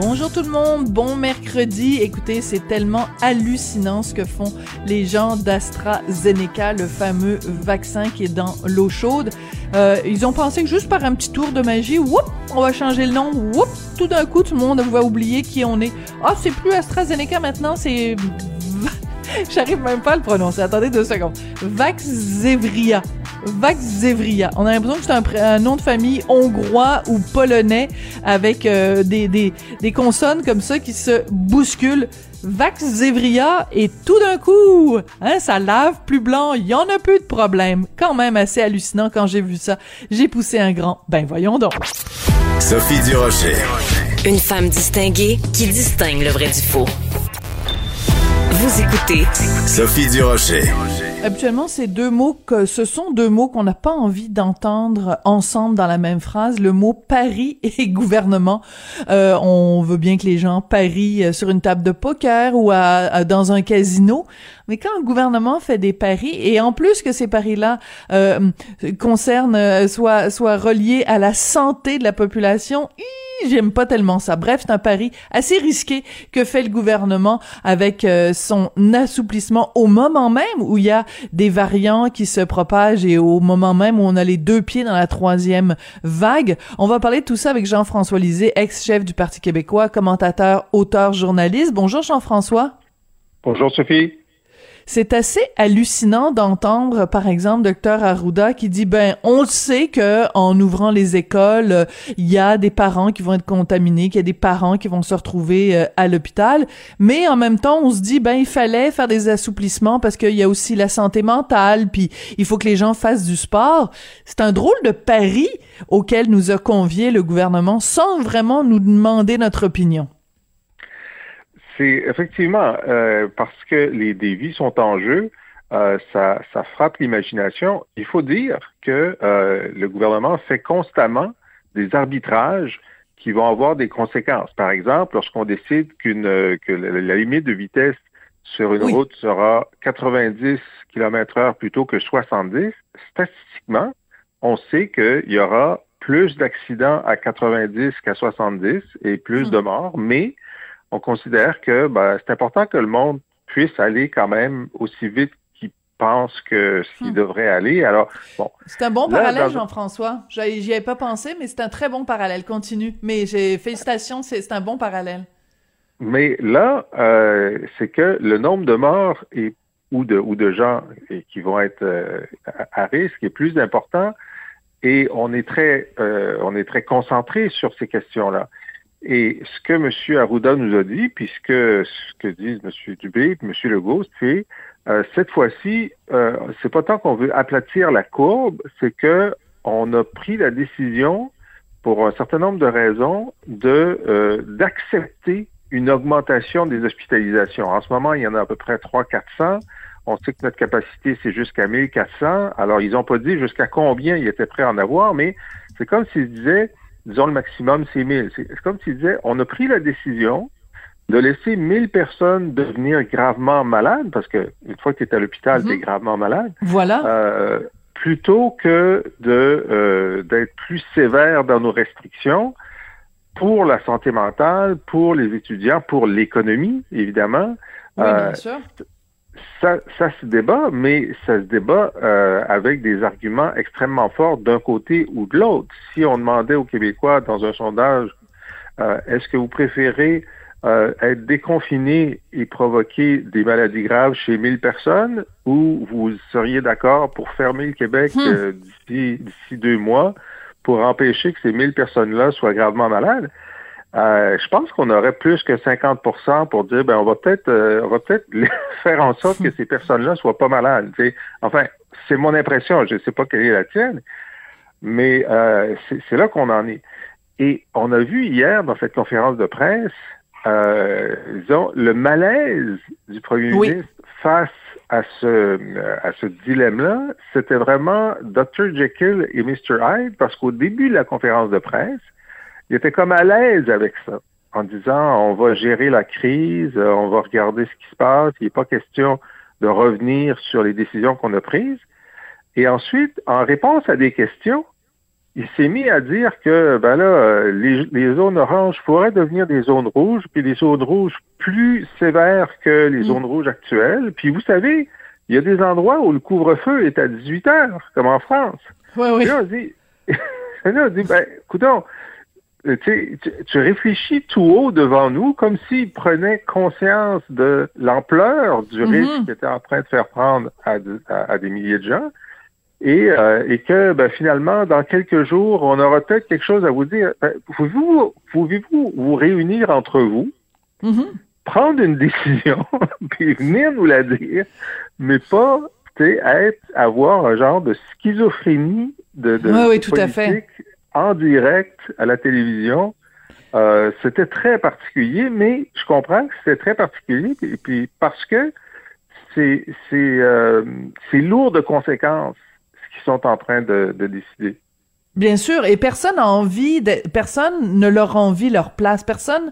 Bonjour tout le monde, bon mercredi. Écoutez, c'est tellement hallucinant ce que font les gens d'AstraZeneca, le fameux vaccin qui est dans l'eau chaude. Euh, ils ont pensé que juste par un petit tour de magie, whoop, on va changer le nom, whoop, tout d'un coup tout le monde va oublier qui on est. Ah, c'est plus AstraZeneca maintenant, c'est J'arrive même pas à le prononcer. Attendez deux secondes. Vaxzevria. Vaxzevria. On a l'impression que c'est un, nom de famille hongrois ou polonais avec euh, des, des, des consonnes comme ça qui se bousculent. Vaxzevria et tout d'un coup, hein, ça lave plus blanc, il y en a plus de problème. Quand même assez hallucinant quand j'ai vu ça. J'ai poussé un grand. Ben voyons donc. Sophie Durocher. Une femme distinguée qui distingue le vrai du faux. Vous écoutez Sophie Durocher. Habituellement, ces deux mots que ce sont deux mots qu'on n'a pas envie d'entendre ensemble dans la même phrase. Le mot Paris et gouvernement. Euh, on veut bien que les gens parient sur une table de poker ou à, dans un casino, mais quand un gouvernement fait des paris et en plus que ces paris-là euh, concernent euh, soit soit reliés à la santé de la population j'aime pas tellement ça. Bref, c'est un pari assez risqué que fait le gouvernement avec euh, son assouplissement au moment même où il y a des variants qui se propagent et au moment même où on a les deux pieds dans la troisième vague. On va parler de tout ça avec Jean-François Lisée, ex-chef du Parti québécois, commentateur, auteur, journaliste. Bonjour Jean-François. Bonjour Sophie. C'est assez hallucinant d'entendre, par exemple, docteur Arruda qui dit, ben, on sait que en ouvrant les écoles, il y a des parents qui vont être contaminés, qu'il y a des parents qui vont se retrouver euh, à l'hôpital, mais en même temps, on se dit, ben, il fallait faire des assouplissements parce qu'il y a aussi la santé mentale, puis il faut que les gens fassent du sport. C'est un drôle de pari auquel nous a convié le gouvernement sans vraiment nous demander notre opinion. C'est effectivement euh, parce que les dévis sont en jeu, euh, ça, ça, frappe l'imagination. Il faut dire que euh, le gouvernement fait constamment des arbitrages qui vont avoir des conséquences. Par exemple, lorsqu'on décide qu'une que la, limite de vitesse sur une route sera 90 km heure plutôt que 70, statistiquement, on sait qu'il y aura plus d'accidents à 90 qu'à 70 et plus de morts, mais on considère que ben, c'est important que le monde puisse aller quand même aussi vite qu'il pense que s'il hmm. devrait aller. Alors, bon. C'est un bon parallèle, Jean-François. J'y avais pas pensé, mais c'est un très bon parallèle. Continue. Mais j'ai félicitations, c'est un bon parallèle. Mais là, euh, c'est que le nombre de morts et, ou, de, ou de gens qui vont être euh, à risque est plus important et on est très, euh, on est très concentré sur ces questions-là. Et ce que M. Arruda nous a dit, puisque ce que disent M. Dubé et M. Legault, c'est euh, cette fois-ci, euh, c'est pas tant qu'on veut aplatir la courbe, c'est que on a pris la décision, pour un certain nombre de raisons, de euh, d'accepter une augmentation des hospitalisations. En ce moment, il y en a à peu près 300-400. On sait que notre capacité, c'est jusqu'à 1400. Alors, ils n'ont pas dit jusqu'à combien ils étaient prêts à en avoir, mais c'est comme s'ils disaient, disons le maximum, c'est 1000. C'est comme tu disais, on a pris la décision de laisser 1000 personnes devenir gravement malades, parce que une fois que tu es à l'hôpital, tu es gravement malade. Voilà. Euh, plutôt que de euh, d'être plus sévère dans nos restrictions pour la santé mentale, pour les étudiants, pour l'économie, évidemment. Oui, bien euh, sûr ça, ça se débat, mais ça se débat euh, avec des arguments extrêmement forts d'un côté ou de l'autre. Si on demandait aux Québécois dans un sondage, euh, est-ce que vous préférez euh, être déconfiné et provoquer des maladies graves chez 1000 personnes ou vous seriez d'accord pour fermer le Québec hmm. d'ici deux mois pour empêcher que ces 1000 personnes-là soient gravement malades? Euh, je pense qu'on aurait plus que 50 pour dire ben on va peut-être euh, on va peut-être faire en sorte que ces personnes-là soient pas malades. Enfin, c'est mon impression, je ne sais pas quelle est la tienne, mais euh, c'est là qu'on en est. Et on a vu hier dans cette conférence de presse euh, disons, le malaise du premier Oui. ministre face à ce, à ce dilemme-là, c'était vraiment Dr. Jekyll et Mr. Hyde, parce qu'au début de la conférence de presse, il était comme à l'aise avec ça, en disant on va gérer la crise, euh, on va regarder ce qui se passe, il n'est pas question de revenir sur les décisions qu'on a prises. Et ensuite, en réponse à des questions, il s'est mis à dire que ben là, euh, les, les zones oranges pourraient devenir des zones rouges, puis des zones rouges plus sévères que les Mm. zones rouges actuelles. Puis vous savez, il y a des endroits où le couvre-feu est à 18 heures, comme en France. Oui, oui. Puis là, on dit, là, on dit ben, tu, sais, tu, réfléchis tout haut devant nous comme s'il prenait conscience de l'ampleur du Mhm. risque qu'il était en train de faire prendre à, de- à- à des milliers de gens et, euh, et que ben, finalement, dans quelques jours, on aura peut-être quelque chose à vous dire. Ben, Pouvez-vous pouvez-vous vous réunir entre vous, Mhm. prendre une décision, puis venir nous la dire, mais pas être, avoir un genre de schizophrénie de, de Oui, oui, tout à fait. En direct à la télévision. Euh, c'était très particulier, mais je comprends que c'était très particulier, puis parce que c'est c'est euh, c'est lourd de conséquences ce qu'ils sont en train de, de décider. Bien sûr, et personne n'a envie, de, personne ne leur envie leur place. Personne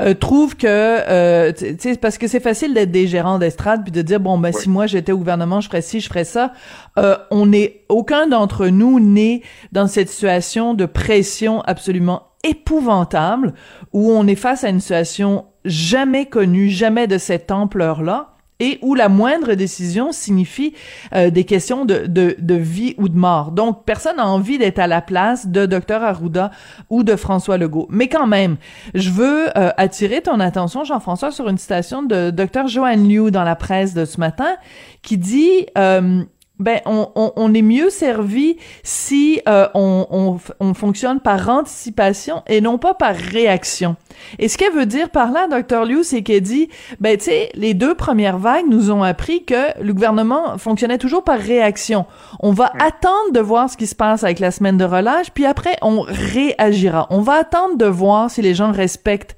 euh, trouve que, euh, tu sais, parce que c'est facile d'être des gérants d'estrade puis de dire bon ben si moi j'étais au gouvernement, je ferais ci, je ferais ça. Euh, on n'est aucun d'entre nous né dans cette situation de pression absolument épouvantable où on est face à une situation jamais connue, jamais de cette ampleur-là et où la moindre décision signifie euh, des questions de, de, de vie ou de mort. Donc, personne n'a envie d'être à la place de Dr Arruda ou de François Legault. Mais quand même, je veux euh, attirer ton attention, Jean-François, sur une citation de Dr Joanne Liu dans la presse de ce matin qui dit... Euh, ben on, on, on, est mieux servi si euh, on, on, on, fonctionne par anticipation et non pas par réaction. Et ce qu'elle veut dire par là, Dr. Liu, c'est qu'elle dit, ben tu sais, les deux premières vagues nous ont appris que le gouvernement fonctionnait toujours par réaction. On va mmh. attendre de voir ce qui se passe avec la semaine de relâche, puis après on réagira. On va attendre de voir si les gens respectent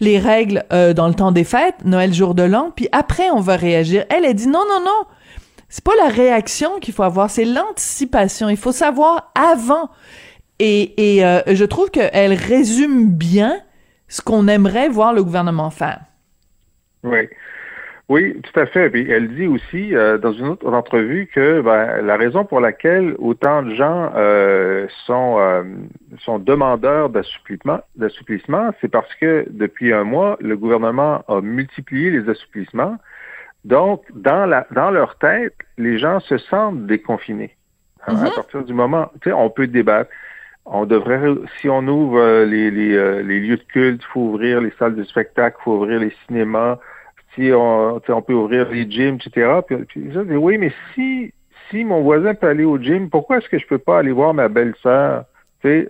les règles euh, dans le temps des fêtes, Noël, jour de l'an, puis après on va réagir. Elle, elle dit non, non, non. C'est pas la réaction qu'il faut avoir, c'est l'anticipation. Il faut savoir avant. Et, euh, je trouve qu'elle résume bien ce qu'on aimerait voir le gouvernement faire. Oui. Oui, tout à fait. Elle dit aussi euh, dans une autre entrevue que ben, la raison pour laquelle autant de gens euh, sont, sont demandeurs d'assouplissement, c'est parce que depuis un mois, le gouvernement a multiplié les assouplissements. Donc, dans, la, dans leur tête, les gens se sentent déconfinés. Mm -hmm. À partir du moment, tu sais, on peut débattre. On devrait, si on ouvre euh, les, les, euh, les, lieux de culte, il faut ouvrir les salles de spectacle, il faut ouvrir les cinémas, si on, on peut ouvrir les gyms, etc. Puis, puis ça, oui, mais si, si mon voisin peut aller au gym, pourquoi est-ce que je peux pas aller voir ma belle-sœur? Tu sais,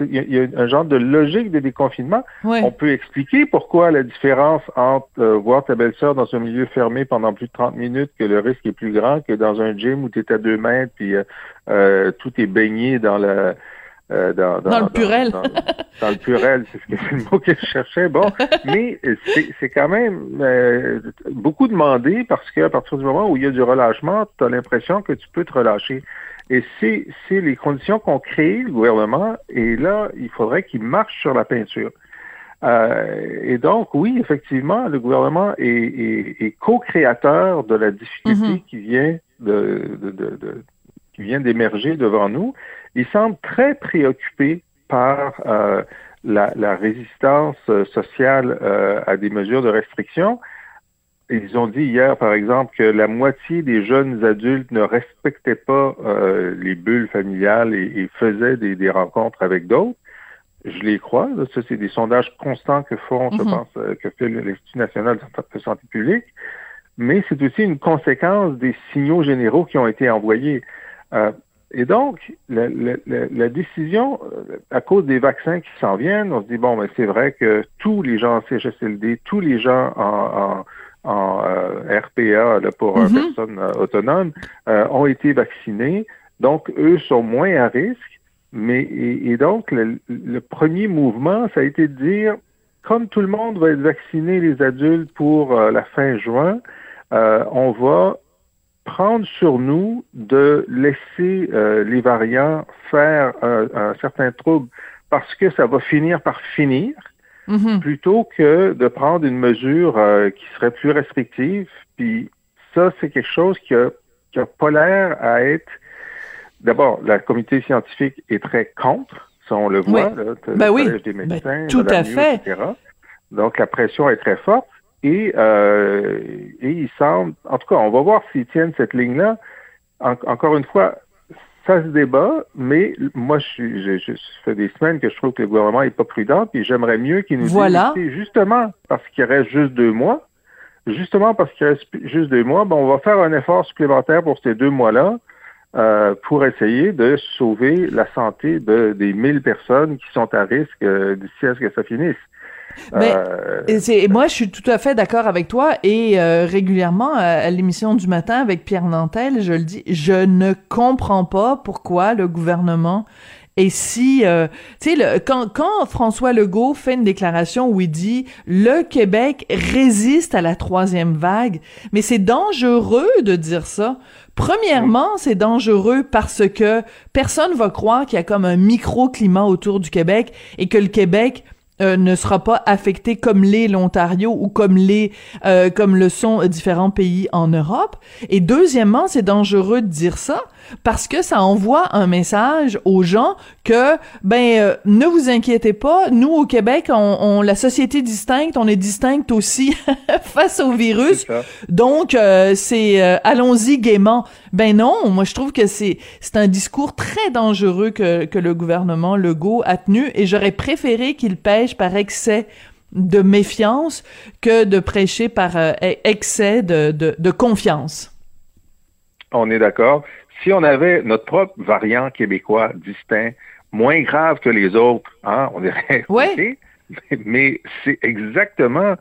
il y, a un genre de logique de déconfinement. On peut expliquer pourquoi la différence entre euh, voir ta belle-sœur dans un milieu fermé pendant plus de 30 minutes, que le risque est plus grand que dans un gym où tu es à deux mètres, puis euh, tout est baigné dans la... Euh, dans, dans, dans, le purel. Dans, dans, le purel, c'est ce que c'est le mot que je cherchais. Bon, mais c'est quand même euh, beaucoup demandé parce qu'à partir du moment où il y a du relâchement, tu as l'impression que tu peux te relâcher. Et c'est les conditions qu'ont créé le gouvernement. Et là, il faudrait qu'il marche sur la peinture. Euh, et donc, oui, effectivement, le gouvernement est, est, est co-créateur de la difficulté Mhm. mm -hmm. qui vient de, de, de, de qui vient d'émerger devant nous. Il semble très préoccupé par euh, la, la, résistance sociale euh, à des mesures de restriction. Ils ont dit hier, par exemple, que la moitié des jeunes adultes ne respectaient pas euh, les bulles familiales et, et faisaient des, des, rencontres avec d'autres. Je les crois. Là. Ça, c'est des sondages constants que font, mm -hmm. je pense, euh, que fait l'Institut national de santé publique. Mais c'est aussi une conséquence des signaux généraux qui ont été envoyés. Euh, et donc, la, la, la, décision, à cause des vaccins qui s'en viennent, on se dit, bon, ben, c'est vrai que tous les gens en CHSLD, tous les gens en, en, en euh, RPA là, pour mm -hmm. personnes euh, autonomes euh, ont été vaccinés. Donc, eux sont moins à risque. Mais et, et donc, le, le, premier mouvement, ça a été de dire, comme tout le monde va être vacciné, les adultes, pour euh, la fin juin, euh, on va prendre sur nous de laisser euh, les variants faire un, certain trouble parce que ça va finir par finir, Mhm. plutôt que de prendre une mesure euh, qui serait plus restrictive. Puis ça, c'est quelque chose qui a, qui a pas l'air à être. D'abord, la communauté scientifique est très contre, ça on le voit, Oui. là, le Ben oui. Collège des médecins, tout à fait. etc. Donc la pression est très forte et, euh, et il semble, en tout cas, on va voir s'ils tiennent cette ligne-là. En- encore une fois, ça se débat, mais moi, je, je, fait des semaines que je trouve que le gouvernement est pas prudent, puis j'aimerais mieux qu'il nous Voilà. dise, justement, parce qu'il reste juste deux mois, justement parce qu'il reste juste deux mois, ben, on va faire un effort supplémentaire pour ces deux mois-là euh, pour essayer de sauver la santé de, des 1000 personnes qui sont à risque euh, d'ici à ce que ça finisse. Mais Euh, Et c'est moi je suis tout à fait d'accord avec toi et euh, régulièrement à, à l'émission du matin avec Pierre Nantel, je le dis, je ne comprends pas pourquoi le gouvernement est si euh, tu sais le- quand quand François Legault fait une déclaration où il dit le Québec résiste à la troisième vague, mais c'est dangereux de dire ça. Premièrement, c'est dangereux parce que personne va croire qu'il y a comme un microclimat autour du Québec et que le Québec euh, ne sera pas affecté comme l'est l'Ontario ou comme les euh, comme le sont différents pays en Europe. Et deuxièmement, c'est dangereux de dire ça parce que ça envoie un message aux gens que ben euh, ne vous inquiétez pas, nous au Québec, on, on la société distincte, on est distincte aussi face au virus. Donc euh, c'est euh, allons-y gaiement. Ben non, moi je trouve que c'est c'est un discours très dangereux que que le gouvernement Legault a tenu et j'aurais préféré qu'il pêche par excès de méfiance que de prêcher par euh, excès de, de, de confiance. On est d'accord. Si on avait notre propre variant québécois distinct, moins grave que les autres, hein, on dirait Ouais. OK. Mais c'est exactement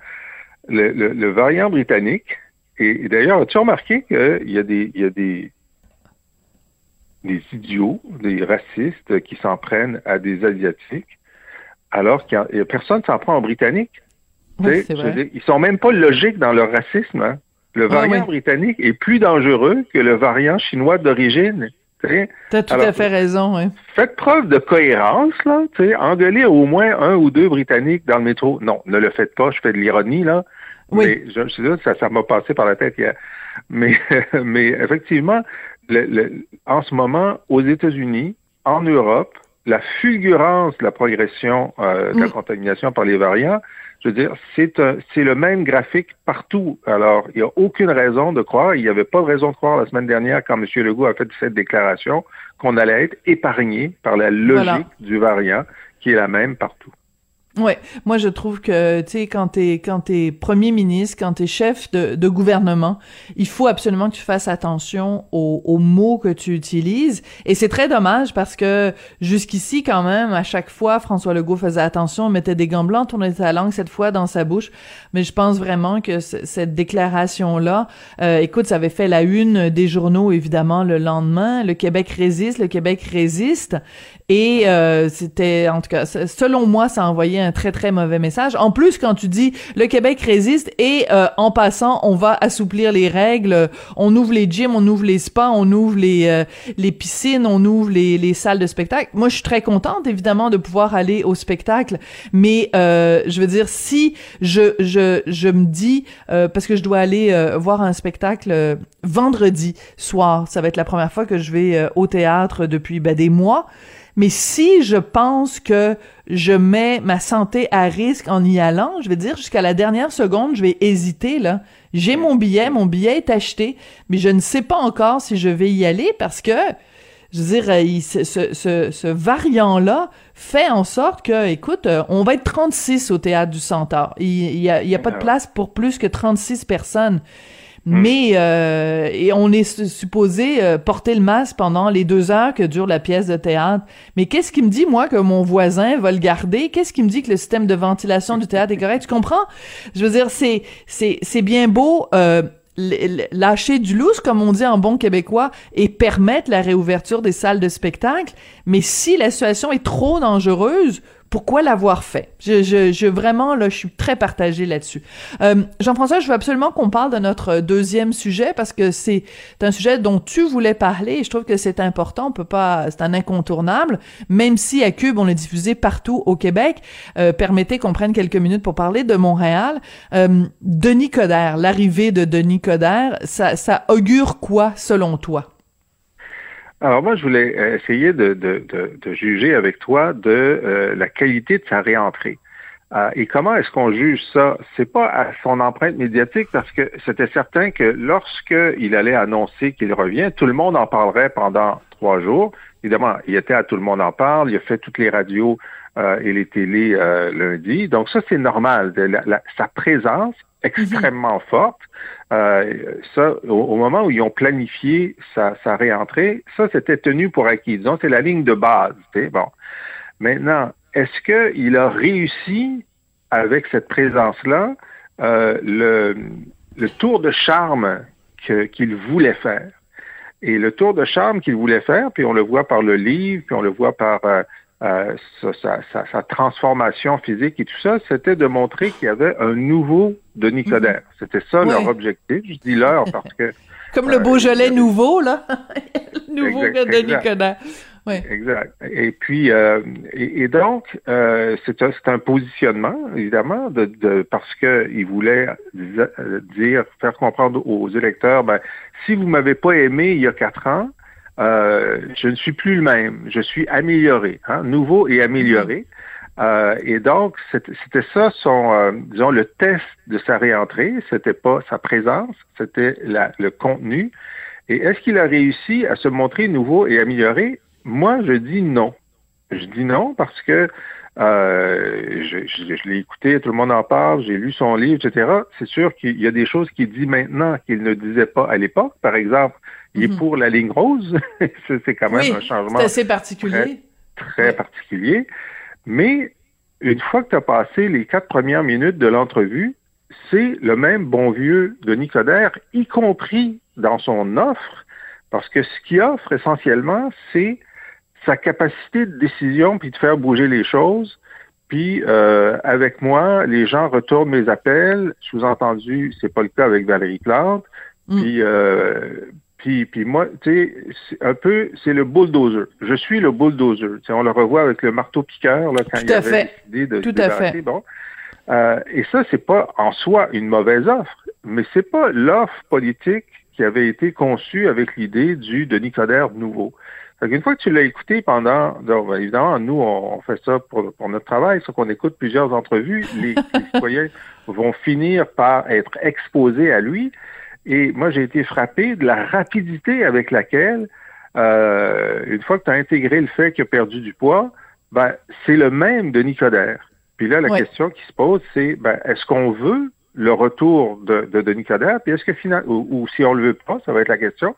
le, le- le variant britannique. Et, et d'ailleurs, as-tu remarqué qu'il y a des, il y a des, des idiots, des racistes qui s'en prennent à des Asiatiques, alors qu'il y a, personne s'en prend aux Britanniques. Oui, vrai. ils sont même pas logiques dans leur racisme. hein. Le Ah, variant oui. britannique est plus dangereux que le variant chinois d'origine. T'as tout Alors, à fait raison. Faites preuve de cohérence, là. Tu sais, engueulez au moins un ou deux Britanniques dans le métro. Non, ne le faites pas, je fais de l'ironie, là. Oui. Mais je, je suis là, ça, ça m'a passé par la tête hier. Mais, mais effectivement, le- le- en ce moment, aux États-Unis, en Europe, la fulgurance de la progression euh, de la contamination par les variants, je veux dire, c'est un- c'est le même graphique partout. Alors, il n'y a aucune raison de croire, il n'y avait pas de raison de croire la semaine dernière quand M. Legault a fait cette déclaration qu'on allait être épargné par la logique Voilà. du variant qui est la même partout. Ouais, moi je trouve que tu sais quand t'es quand t'es premier ministre, quand t'es chef de, de gouvernement, il faut absolument que tu fasses attention aux, aux mots que tu utilises. Et c'est très dommage parce que jusqu'ici quand même, à chaque fois, François Legault faisait attention, mettait des gants blancs, tournait sa langue cette fois dans sa bouche. Mais je pense vraiment que cette déclaration là, écoute, ça avait fait la une des journaux évidemment le lendemain. Le Québec résiste, le Québec résiste. Et euh, c'était, en tout cas, selon moi, ça envoyait très très mauvais message. En plus, quand tu dis le Québec résiste et euh, en passant, on va assouplir les règles, on ouvre les gyms, on ouvre les spas, on ouvre les euh, les piscines, on ouvre les, les salles de spectacle. Moi, je suis très contente évidemment de pouvoir aller au spectacle, mais euh, je veux dire si je je je me dis euh, parce que je dois aller euh, voir un spectacle euh, vendredi soir, ça va être la première fois que je vais euh, au théâtre depuis ben, des mois. Mais si je pense que je mets ma santé à risque en y allant, je vais dire jusqu'à la dernière seconde, je vais hésiter là. J'ai mon billet, mon billet est acheté, mais je ne sais pas encore si je vais y aller parce que je veux dire, il- ce, ce, ce, ce variant-là fait en sorte que, écoute, euh, on va être 36 au théâtre du Centaure. Il, il y a, il y a pas de Ah. place pour plus que 36 personnes. Mais euh, et on est su- supposé euh, porter le masque pendant les deux heures que dure la pièce de théâtre. Mais qu'est-ce qui me dit moi que mon voisin va le garder? Qu'est-ce qui me dit que le système de ventilation du théâtre est correct? Tu comprends? Je veux dire, c'est c'est c'est bien beau. Euh, lâcher du lousse, comme on dit en bon québécois, et permettre la réouverture des salles de spectacle. Mais si la situation est trop dangereuse pourquoi l'avoir fait? Je, je, je, vraiment, là, je suis très partagée là-dessus. Euh, Jean-François, je veux absolument qu'on parle de notre deuxième sujet parce que c'est un sujet dont tu voulais parler et je trouve que c'est important. On peut pas, c'est un incontournable, même si à Cube, on l'a diffusé partout au Québec. Euh, permettez qu'on prenne quelques minutes pour parler de Montréal. Euh, Denis Coderre, l'arrivée de Denis Coderre, ça, ça augure quoi selon toi? Alors moi, je voulais euh, essayer de, de, de, juger avec toi de euh, la qualité de sa réentrée. Euh, et comment est-ce qu'on juge ça? C'est pas à son empreinte médiatique parce que c'était certain que lorsqu'il allait annoncer qu'il revient, tout le monde en parlerait pendant trois jours. Évidemment, il était à Tout le monde en parle, il a fait toutes les radios et les télés lundi. Donc ça, c'est normal. sa présence extrêmement forte. Euh, ça, au, moment où ils ont planifié sa, réentrée, ça, c'était tenu pour acquis. Disons, c'est la ligne de base. Bon. Maintenant, est-ce qu'il a réussi, avec cette présence-là, euh, le, tour de charme qu'il voulait faire? Et le tour de charme qu'il voulait faire, puis on le voit par le livre, puis on le voit par euh, sa, transformation physique et tout ça, c'était de montrer qu'il y avait un nouveau Denis mhm. Coderre. C'était ça leur objectif. Je dis leur parce que... Comme le Beaujolais euh, nouveau, là. nouveau exact, Denis Coderre. Oui. Exact. Et puis, euh, et, donc, euh, c'est un, un, positionnement, évidemment, de, de parce qu'il voulait dire, faire comprendre aux électeurs, ben, si vous m'avez pas aimé il y a quatre ans, je ne suis plus le même, je suis amélioré, hein, nouveau et amélioré. Euh, et donc, c'était ça son, euh, disons, le test de sa réentrée. C'était pas sa présence, c'était le contenu. Et est-ce qu'il a réussi à se montrer nouveau et amélioré? Moi, je dis non. Je dis non parce que euh, je, je, l'ai écouté, tout le monde en parle, j'ai lu son livre, etc. C'est sûr qu'il y a des choses qu'il dit maintenant qu'il ne disait pas à l'époque. Par exemple, il est mhm. pour la ligne rose. c'est quand même un changement. C'est assez particulier. Très, particulier. Mais une fois que tu as passé les quatre premières minutes de l'entrevue, c'est le même bon vieux de Nicodère, y compris dans son offre, parce que ce qu'il offre essentiellement, c'est sa capacité de décision puis de faire bouger les choses. Puis euh, avec moi, les gens retournent mes appels. Sous-entendu, c'est pas le cas avec Valérie Plante. Mm. Puis, euh, puis, puis moi, tu sais, un peu, c'est le bulldozer. Je suis le bulldozer. sais, on le revoit avec le marteau piqueur là, quand il avait décidé de Tout à fait. Bon. Euh, et ça, c'est pas en soi une mauvaise offre, mais c'est pas l'offre politique qui avait été conçue avec l'idée du Denis Coderre nouveau. Une fois que tu l'as écouté pendant, donc, ben, évidemment, nous, on, fait ça pour, pour notre travail, c'est qu'on écoute plusieurs entrevues, les, les citoyens vont finir par être exposés à lui. Et moi, j'ai été frappé de la rapidité avec laquelle, euh, une fois que tu as intégré le fait qu'il a perdu du poids, ben, c'est le même de Nicodère. Puis là, la question qui se pose, c'est ben, est-ce qu'on veut le retour de, de Denis Coderre, puis est-ce que finalement, ou, si on le veut pas, ça va être la question,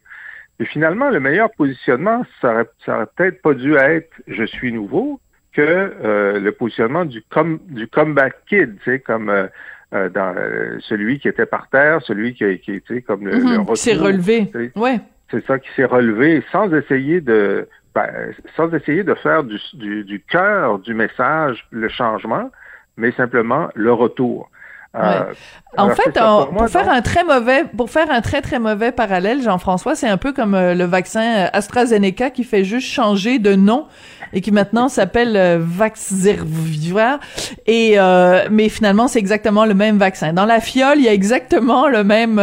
et finalement, le meilleur positionnement, ça aurait, ça aurait peut-être pas dû être je suis nouveau que euh, le positionnement du, com du comeback kid, tu sais, comme euh, euh dans euh, celui qui était par terre, celui qui, qui était comme le, mm Qui s'est relevé. Ouais. C'est ça qui s'est relevé sans essayer de ben, sans essayer de faire du, du, du cœur du message le changement, mais simplement le retour. Euh, en fait, pour, faire un très mauvais, pour faire un très très mauvais parallèle, Jean-François, c'est un peu comme euh, le vaccin AstraZeneca qui fait juste changer de nom et qui maintenant s'appelle euh. Et mais finalement, c'est exactement le même vaccin. Dans la fiole, il y a exactement le même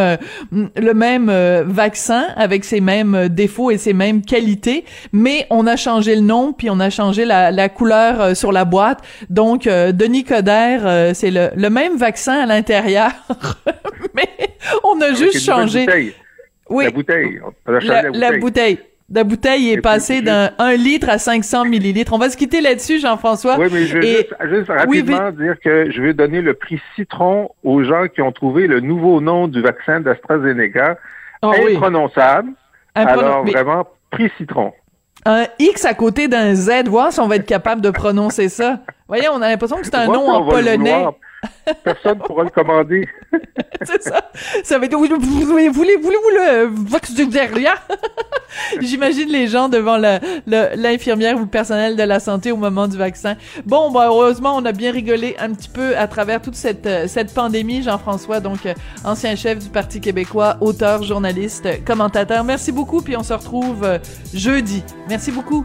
le même vaccin avec ses mêmes défauts et ses mêmes qualités, mais on a changé le nom puis on a changé la, la couleur sur la boîte. Donc, Denis Coderre, c'est le, le même vaccin à l'intérieur, mais on a juste changé. Oui. La bouteille. la, bouteille. la bouteille. Est passée d'un 1 litre à 500 millilitres. On va se quitter là-dessus, Jean-François. Oui, mais je veux juste, rapidement dire que je vais donner le prix citron aux gens qui ont trouvé le nouveau nom du vaccin d'AstraZeneca. Oh, imprononçable. Alors, vraiment, prix citron un X à côté d'un Z, voir si on va être capable de prononcer ça. Voyez, on a l'impression que c'est un nom en polonais. Personne pourra le commander. c'est ça. Ça va être. Voulez-vous le Vox J'imagine les gens devant l'infirmière ou le personnel de la santé au moment du vaccin. Bon, bah, heureusement, on a bien rigolé un petit peu à travers toute cette, euh, cette pandémie. Jean-François, donc, euh, ancien chef du Parti québécois, auteur, journaliste, commentateur. Merci beaucoup, puis on se retrouve euh, jeudi. Merci beaucoup.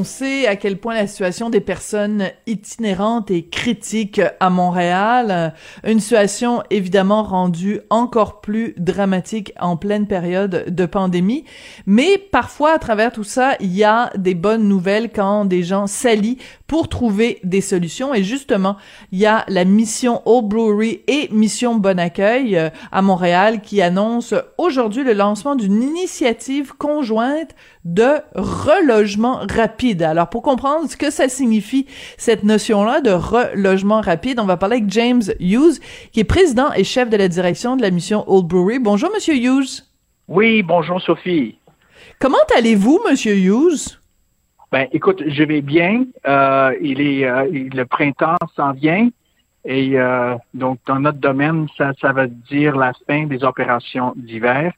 On sait à quel point la situation des personnes itinérantes est critique à Montréal. Une situation évidemment rendue encore plus dramatique en pleine période de pandémie. Mais parfois, à travers tout ça, il y a des bonnes nouvelles quand des gens s'allient pour trouver des solutions. Et justement, il y a la mission Old Brewery et mission Bon Accueil euh, à Montréal qui annonce aujourd'hui le lancement d'une initiative conjointe de relogement rapide. Alors, pour comprendre ce que ça signifie, cette notion-là de relogement rapide, on va parler avec James Hughes, qui est président et chef de la direction de la mission Old Brewery. Bonjour, Monsieur Hughes. Oui, bonjour, Sophie. Comment allez-vous, Monsieur Hughes? Ben, écoute, je vais bien. Euh, il est euh, le printemps s'en vient. Et euh, donc, dans notre domaine, ça, ça veut dire la fin des opérations d'hiver.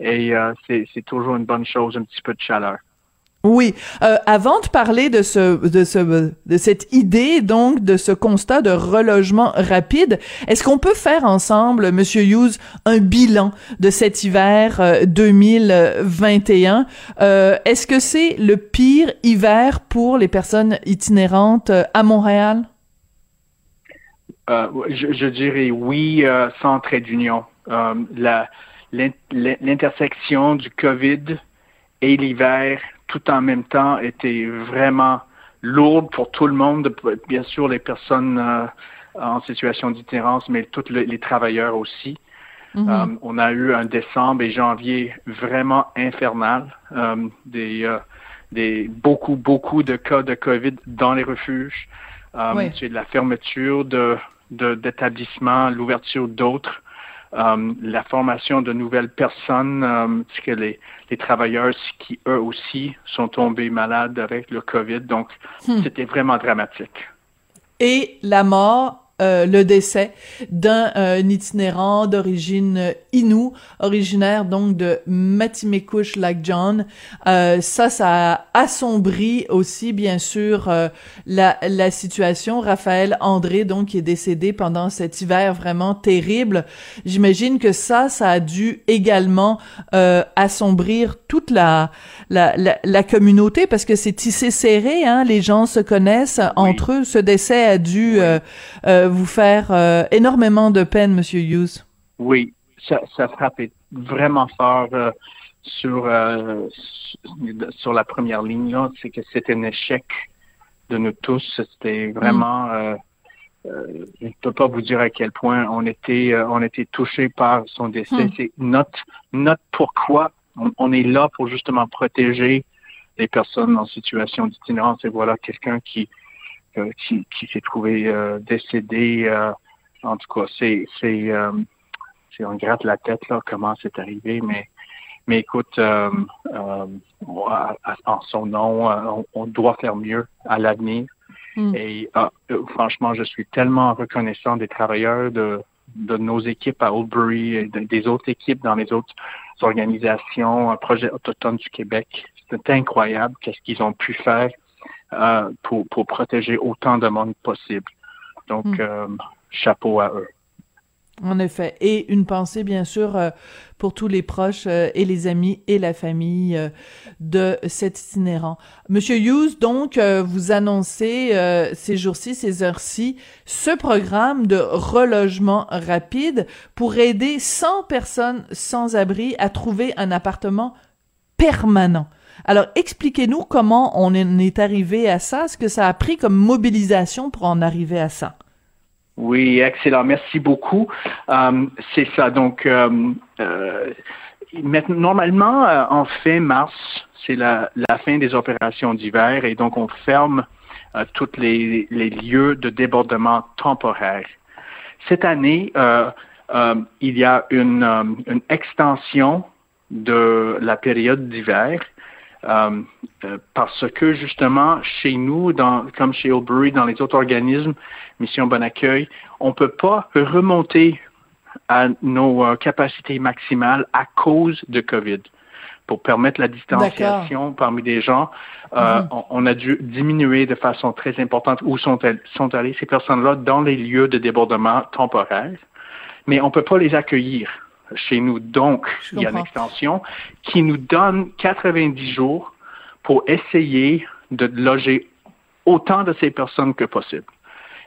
Et euh, c'est toujours une bonne chose, un petit peu de chaleur. Oui. Euh, avant de parler de ce, de ce, de cette idée, donc, de ce constat de relogement rapide, est-ce qu'on peut faire ensemble, Monsieur Hughes, un bilan de cet hiver 2021? Euh, est-ce que c'est le pire hiver pour les personnes itinérantes à Montréal? Je, je, dirais oui, sans trait d'union. L'intersection du COVID et l'hiver tout en même temps était vraiment lourde pour tout le monde, bien sûr les personnes euh, en situation d'itinérance, mais tous les, travailleurs aussi. Mm-hmm. Euh, on a eu un décembre et janvier vraiment infernal, euh, des, des beaucoup beaucoup de cas de Covid dans les refuges. C'est la fermeture de d'établissements, l'ouverture d'autres. Euh, la formation de nouvelles personnes, euh, que les, les, travailleurs qui eux aussi sont tombés malades avec le COVID. Donc, hmm. c'était vraiment dramatique. Et la mort euh, le décès d'un euh, itinérant d'origine Innu, originaire donc de Matimekush Lake John. Euh, ça, ça a assombri aussi, bien sûr, la, la situation. Raphaël André, donc, qui est décédé pendant cet hiver vraiment terrible. J'imagine que ça, ça a dû également assombrir toute la, la, la, communauté parce que c'est tissé serré, hein, les gens se connaissent entre eux. Ce décès a dû vous faire euh, énormément de peine, Monsieur Hughes. Oui, ça, ça frappait vraiment fort euh, sur euh, sur la première ligne c'est que c'était un échec de nous tous. C'était vraiment mm. je ne peux pas vous dire à quel point on était on était touché par son décès. Mm. C'est notre notre pourquoi on, est là pour justement protéger les personnes en situation d'itinérance et voilà quelqu'un qui qui, qui s'est trouvé euh, décédé. Euh, en tout cas, c'est c'est on gratte la tête là comment c'est arrivé, mais mais écoute, en son nom, on, doit faire mieux à l'avenir. Hmm. Et franchement, je suis tellement reconnaissant des travailleurs de, de nos équipes à Oldbury et des autres équipes dans les autres organisations, Projet Autochtone du Québec. C'est incroyable qu'est-ce qu'ils ont pu faire euh, pour, pour protéger autant de monde possible. Donc, hmm. euh, chapeau à eux. En effet. Et une pensée, bien sûr, euh, pour tous les proches et les amis et la famille de cet itinérant. Monsieur Hughes, donc, vous annoncez ces jours-ci, ces heures-ci, ce programme de relogement rapide pour aider 100 personnes sans abri à trouver un appartement permanent. Alors, expliquez-nous comment on est arrivé à ça, ce que ça a pris comme mobilisation pour en arriver à ça? Oui, excellent. Merci beaucoup. Euh, c'est ça. Donc, euh, euh, normalement, en fin mars, c'est la, fin des opérations d'hiver et donc on ferme tous les, lieux de débordement temporaire. Cette année, il y a une, une extension de la période d'hiver euh, euh, parce que justement, chez nous, dans, comme chez Oldbury, dans les autres organismes, Mission Bon Accueil, on ne peut pas remonter à nos euh, capacités maximales à cause de COVID. Pour permettre la distanciation parmi des gens, mm-hmm. on, a dû diminuer de façon très importante où sont, elles, sont allées ces personnes-là dans les lieux de débordement temporaire, mais on ne peut pas les accueillir chez nous. Donc, il y a une extension qui nous donne 90 jours pour essayer de loger autant de ces personnes que possible.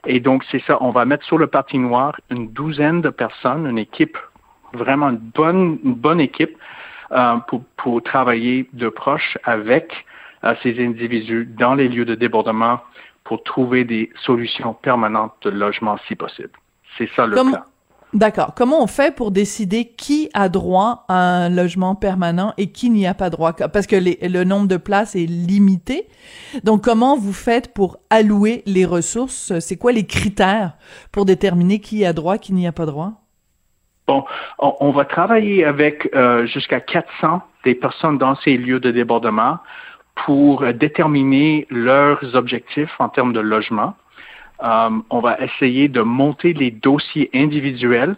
Et donc, c'est ça, on va mettre sur le noir une douzaine de personnes, une équipe, vraiment une bonne, une bonne équipe euh, pour, pour travailler de proche avec euh, ces individus dans les lieux de débordement pour trouver des solutions permanentes de logement si possible. C'est ça le plan. D'accord. Comment on fait pour décider qui a droit à un logement permanent et qui n'y a pas droit? Parce que le nombre de places est limité. Donc, comment vous faites pour allouer les ressources? C'est quoi les critères pour déterminer qui a droit, qui n'y a pas droit? Bon, on, va travailler avec euh, jusqu'à 400 des personnes dans ces lieux de débordement pour déterminer leurs objectifs en termes de logement. Euh, on va essayer de monter les dossiers individuels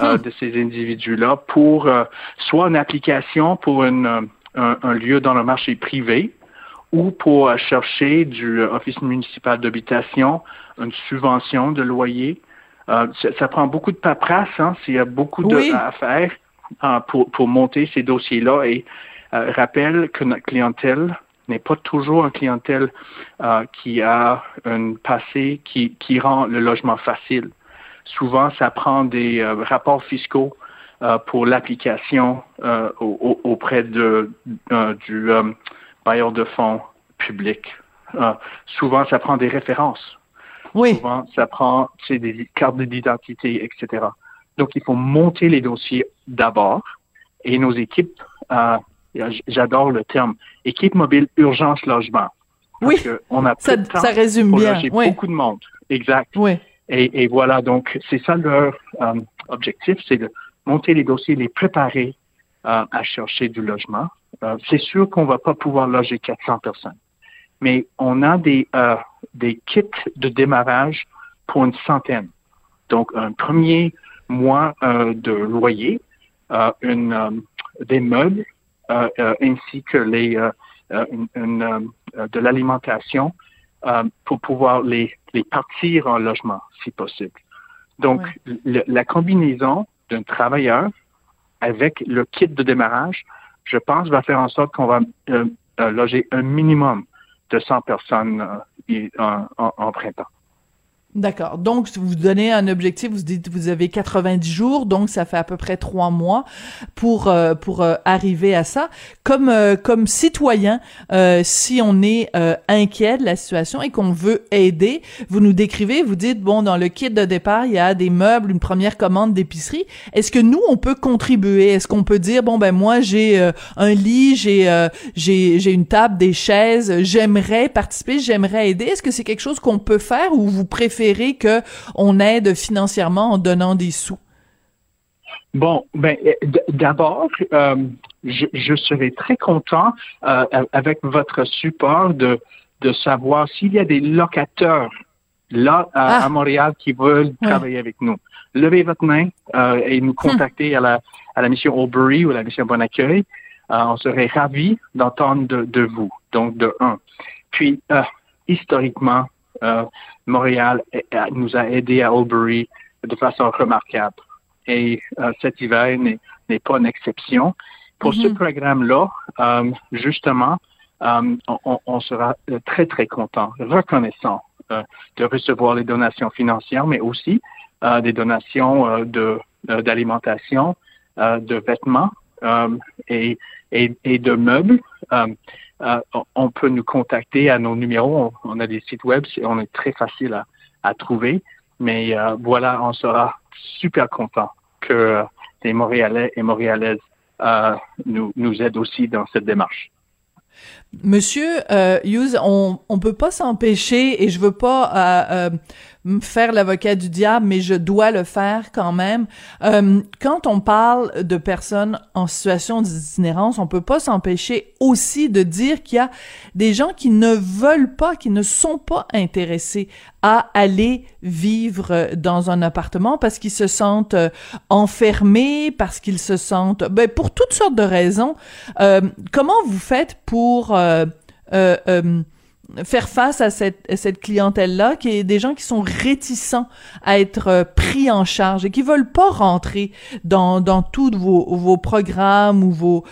euh, hmm. de ces individus-là pour euh, soit une application pour un, lieu dans le marché privé ou pour chercher du Office municipal d'habitation une subvention de loyer. Ça, prend beaucoup de paperasse, hein, s'il y a beaucoup de, à faire pour, pour monter ces dossiers-là. Et rappelle que notre clientèle n'est pas toujours une clientèle euh, qui a un passé qui, qui rend le logement facile. Souvent, ça prend des euh, rapports fiscaux euh, pour l'application auprès de, du bailleur de fonds public. souvent, ça prend des références. Oui. Souvent, ça prend des cartes d'identité, etc. Donc, il faut monter les dossiers d'abord et nos équipes j'adore le terme, équipe mobile urgence logement. oui, on a ça, ça résume bien. Oui. beaucoup de monde, exact. Oui. Et, voilà, donc c'est ça leur euh, objectif, c'est de monter les dossiers, les préparer euh, à chercher du logement. Euh, c'est sûr qu'on va pas pouvoir loger 400 personnes, mais on a des des kits de démarrage pour une centaine. Donc un premier mois de loyer, une, des meubles euh, euh, ainsi que les, euh, de l'alimentation pour pouvoir les, les partir en logement, si possible. Donc, la combinaison d'un travailleur avec le kit de démarrage, je pense, va faire en sorte qu'on va loger un minimum de 100 personnes en, printemps. D'accord. Donc, vous donnez un objectif, vous dites vous avez 90 jours, donc ça fait à peu près trois mois pour euh, pour euh, arriver à ça. Comme euh, comme citoyen, si on est inquiet de la situation et qu'on veut aider, vous nous décrivez, vous dites bon dans le kit de départ il y a des meubles, une première commande d'épicerie. Est-ce que nous on peut contribuer? Est-ce qu'on peut dire bon ben moi j'ai un lit, j'ai j'ai j'ai une table, des chaises, j'aimerais participer, j'aimerais aider. Est-ce que c'est quelque chose qu'on peut faire ou vous préférez que on aide financièrement en donnant des sous? Bon, ben d'abord, euh, je, serais très content euh, avec votre support de, de savoir s'il y a des locateurs là à, ah. Montréal qui veulent travailler avec nous. Levez votre main euh, et nous contacter à, la, à la mission Aubrey ou à la mission Bon Accueil. on serait ravis d'entendre de, de, vous. Donc, de un. Puis, historiquement, euh, Montréal nous a aidés à Albury de façon remarquable. Et euh, cet hiver n'est pas une exception. Pour ce mm-hmm. programme-là, euh, justement, on, sera très, très content, reconnaissant de recevoir les donations financières, mais aussi des donations de d'alimentation, de vêtements et, et, et, de meubles. Euh, on peut nous contacter à nos numéros. On, a des sites web, on est très facile à, trouver. Mais euh, voilà, on sera super content que les Montréalais et Montréalaises euh, nous, aident aussi dans cette démarche. Monsieur euh, Hughes, on on peut pas s'empêcher et je veux pas faire l'avocat du diable, mais je dois le faire quand même. Euh, quand on parle de personnes en situation d'itinérance, on peut pas s'empêcher aussi de dire qu'il y a des gens qui ne veulent pas, qui ne sont pas intéressés à aller vivre dans un appartement parce qu'ils se sentent euh, enfermés, parce qu'ils se sentent, ben, pour toutes sortes de raisons. Euh, comment vous faites pour euh, euh, euh, faire face à cette, cette clientèle-là, qui est des gens qui sont réticents à être euh, pris en charge et qui veulent pas rentrer dans, dans tous vos, vos programmes ou vos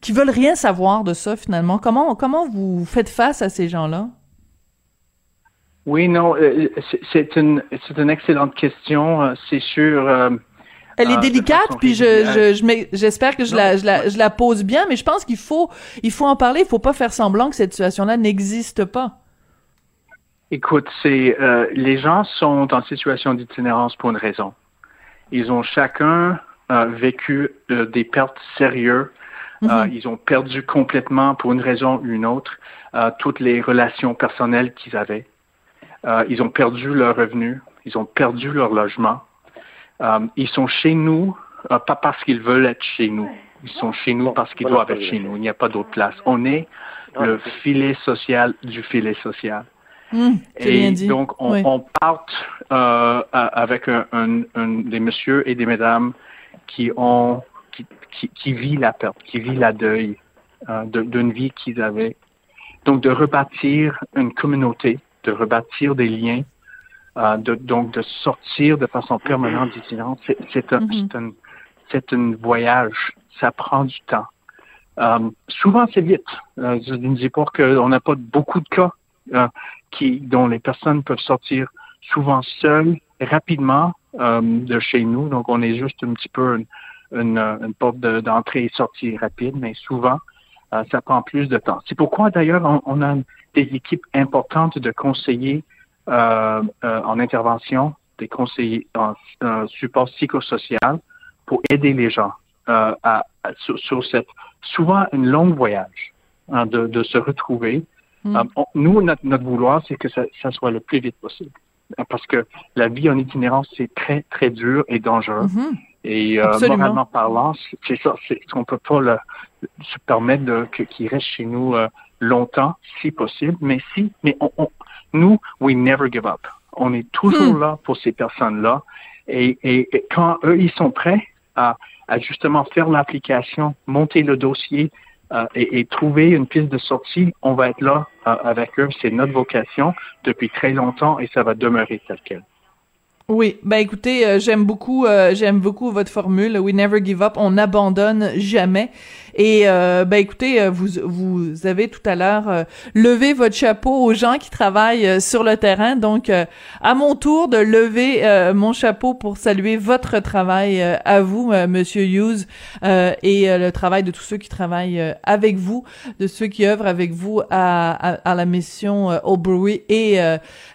qui veulent rien savoir de ça finalement. Comment comment vous faites face à ces gens-là? Oui, non, euh, c'est- une, c'est une excellente question. Euh, C'est sûr. Elle est de délicate, puis je, j'espère que je Non, la, je, la, je la pose bien, mais je pense qu'il faut, il faut en parler. Il faut pas faire semblant que cette situation-là n'existe pas. Écoute, c'est euh, les gens sont en situation d'itinérance pour une raison. Ils ont chacun euh, vécu euh, des pertes sérieuses. Euh, ils ont perdu complètement, pour une raison ou une autre, toutes les relations personnelles qu'ils avaient. Ils ont perdu leur revenu, ils ont perdu leur logement. Euh, ils sont chez nous, euh, pas parce qu'ils veulent être chez nous. Ils sont chez nous parce qu'ils doivent être chez nous. Il n'y a pas d'autre place. On est le filet social du filet social. Hum, Et donc, on, Oui. on parte euh, avec un, un- un- des messieurs et des mesdames qui ont qui, qui, qui vit la perte, qui vit la deuil euh, de- d'une vie qu'ils avaient. Donc, de rebâtir une communauté, de rebâtir des liens, euh, de, donc de sortir de façon permanente d'itinérance, c'est c'est un, c'est un, c'est un voyage. Ça prend du temps. Euh, souvent, c'est vite. Euh, je ne dis pas qu'on n'a pas beaucoup de cas euh, qui, dont les personnes peuvent sortir souvent seules, rapidement euh, de chez nous. Donc, on est juste un petit peu une, une, une porte de- d'entrée et sortie rapide, mais souvent, euh, ça prend plus de temps. C'est pourquoi, d'ailleurs, on, on a des équipes importantes de conseillers en intervention, des conseillers en en support psychosocial pour aider les gens euh, à, à- sur, sur cette souvent une longue voyage hein, de, de se retrouver. Mm. Euh, on- nous, notre, notre vouloir, c'est que ça, ça soit le plus vite possible. Euh, Parce que la vie en itinérance, c'est très, très dur et dangereux. Mhm. Et euh, moralement parlant, c'est- ça, c'est on peut pas le, se permettre qu'ils restent chez nous euh, longtemps, si possible. Mais si, mais on, on- nous, we never give up. On est toujours Hmm. là pour ces personnes-là. Et, et, et quand eux, ils sont prêts à, à justement faire l'application, monter le dossier euh, et, et trouver une piste de sortie, on va être là euh, avec eux. C'est notre vocation depuis très longtemps et ça va demeurer tel quel. Oui, ben écoutez, euh, j'aime beaucoup, euh, j'aime beaucoup votre formule. We never give up, on n'abandonne jamais. Et euh, ben écoutez, euh, vous vous avez tout à l'heure euh, levé votre chapeau aux gens qui travaillent euh, sur le terrain. Donc, à mon tour de lever mon chapeau pour saluer votre travail à vous, Monsieur Hughes, et le travail de tous ceux qui travaillent avec vous, de ceux qui œuvrent avec vous à, à, à la mission Brewery et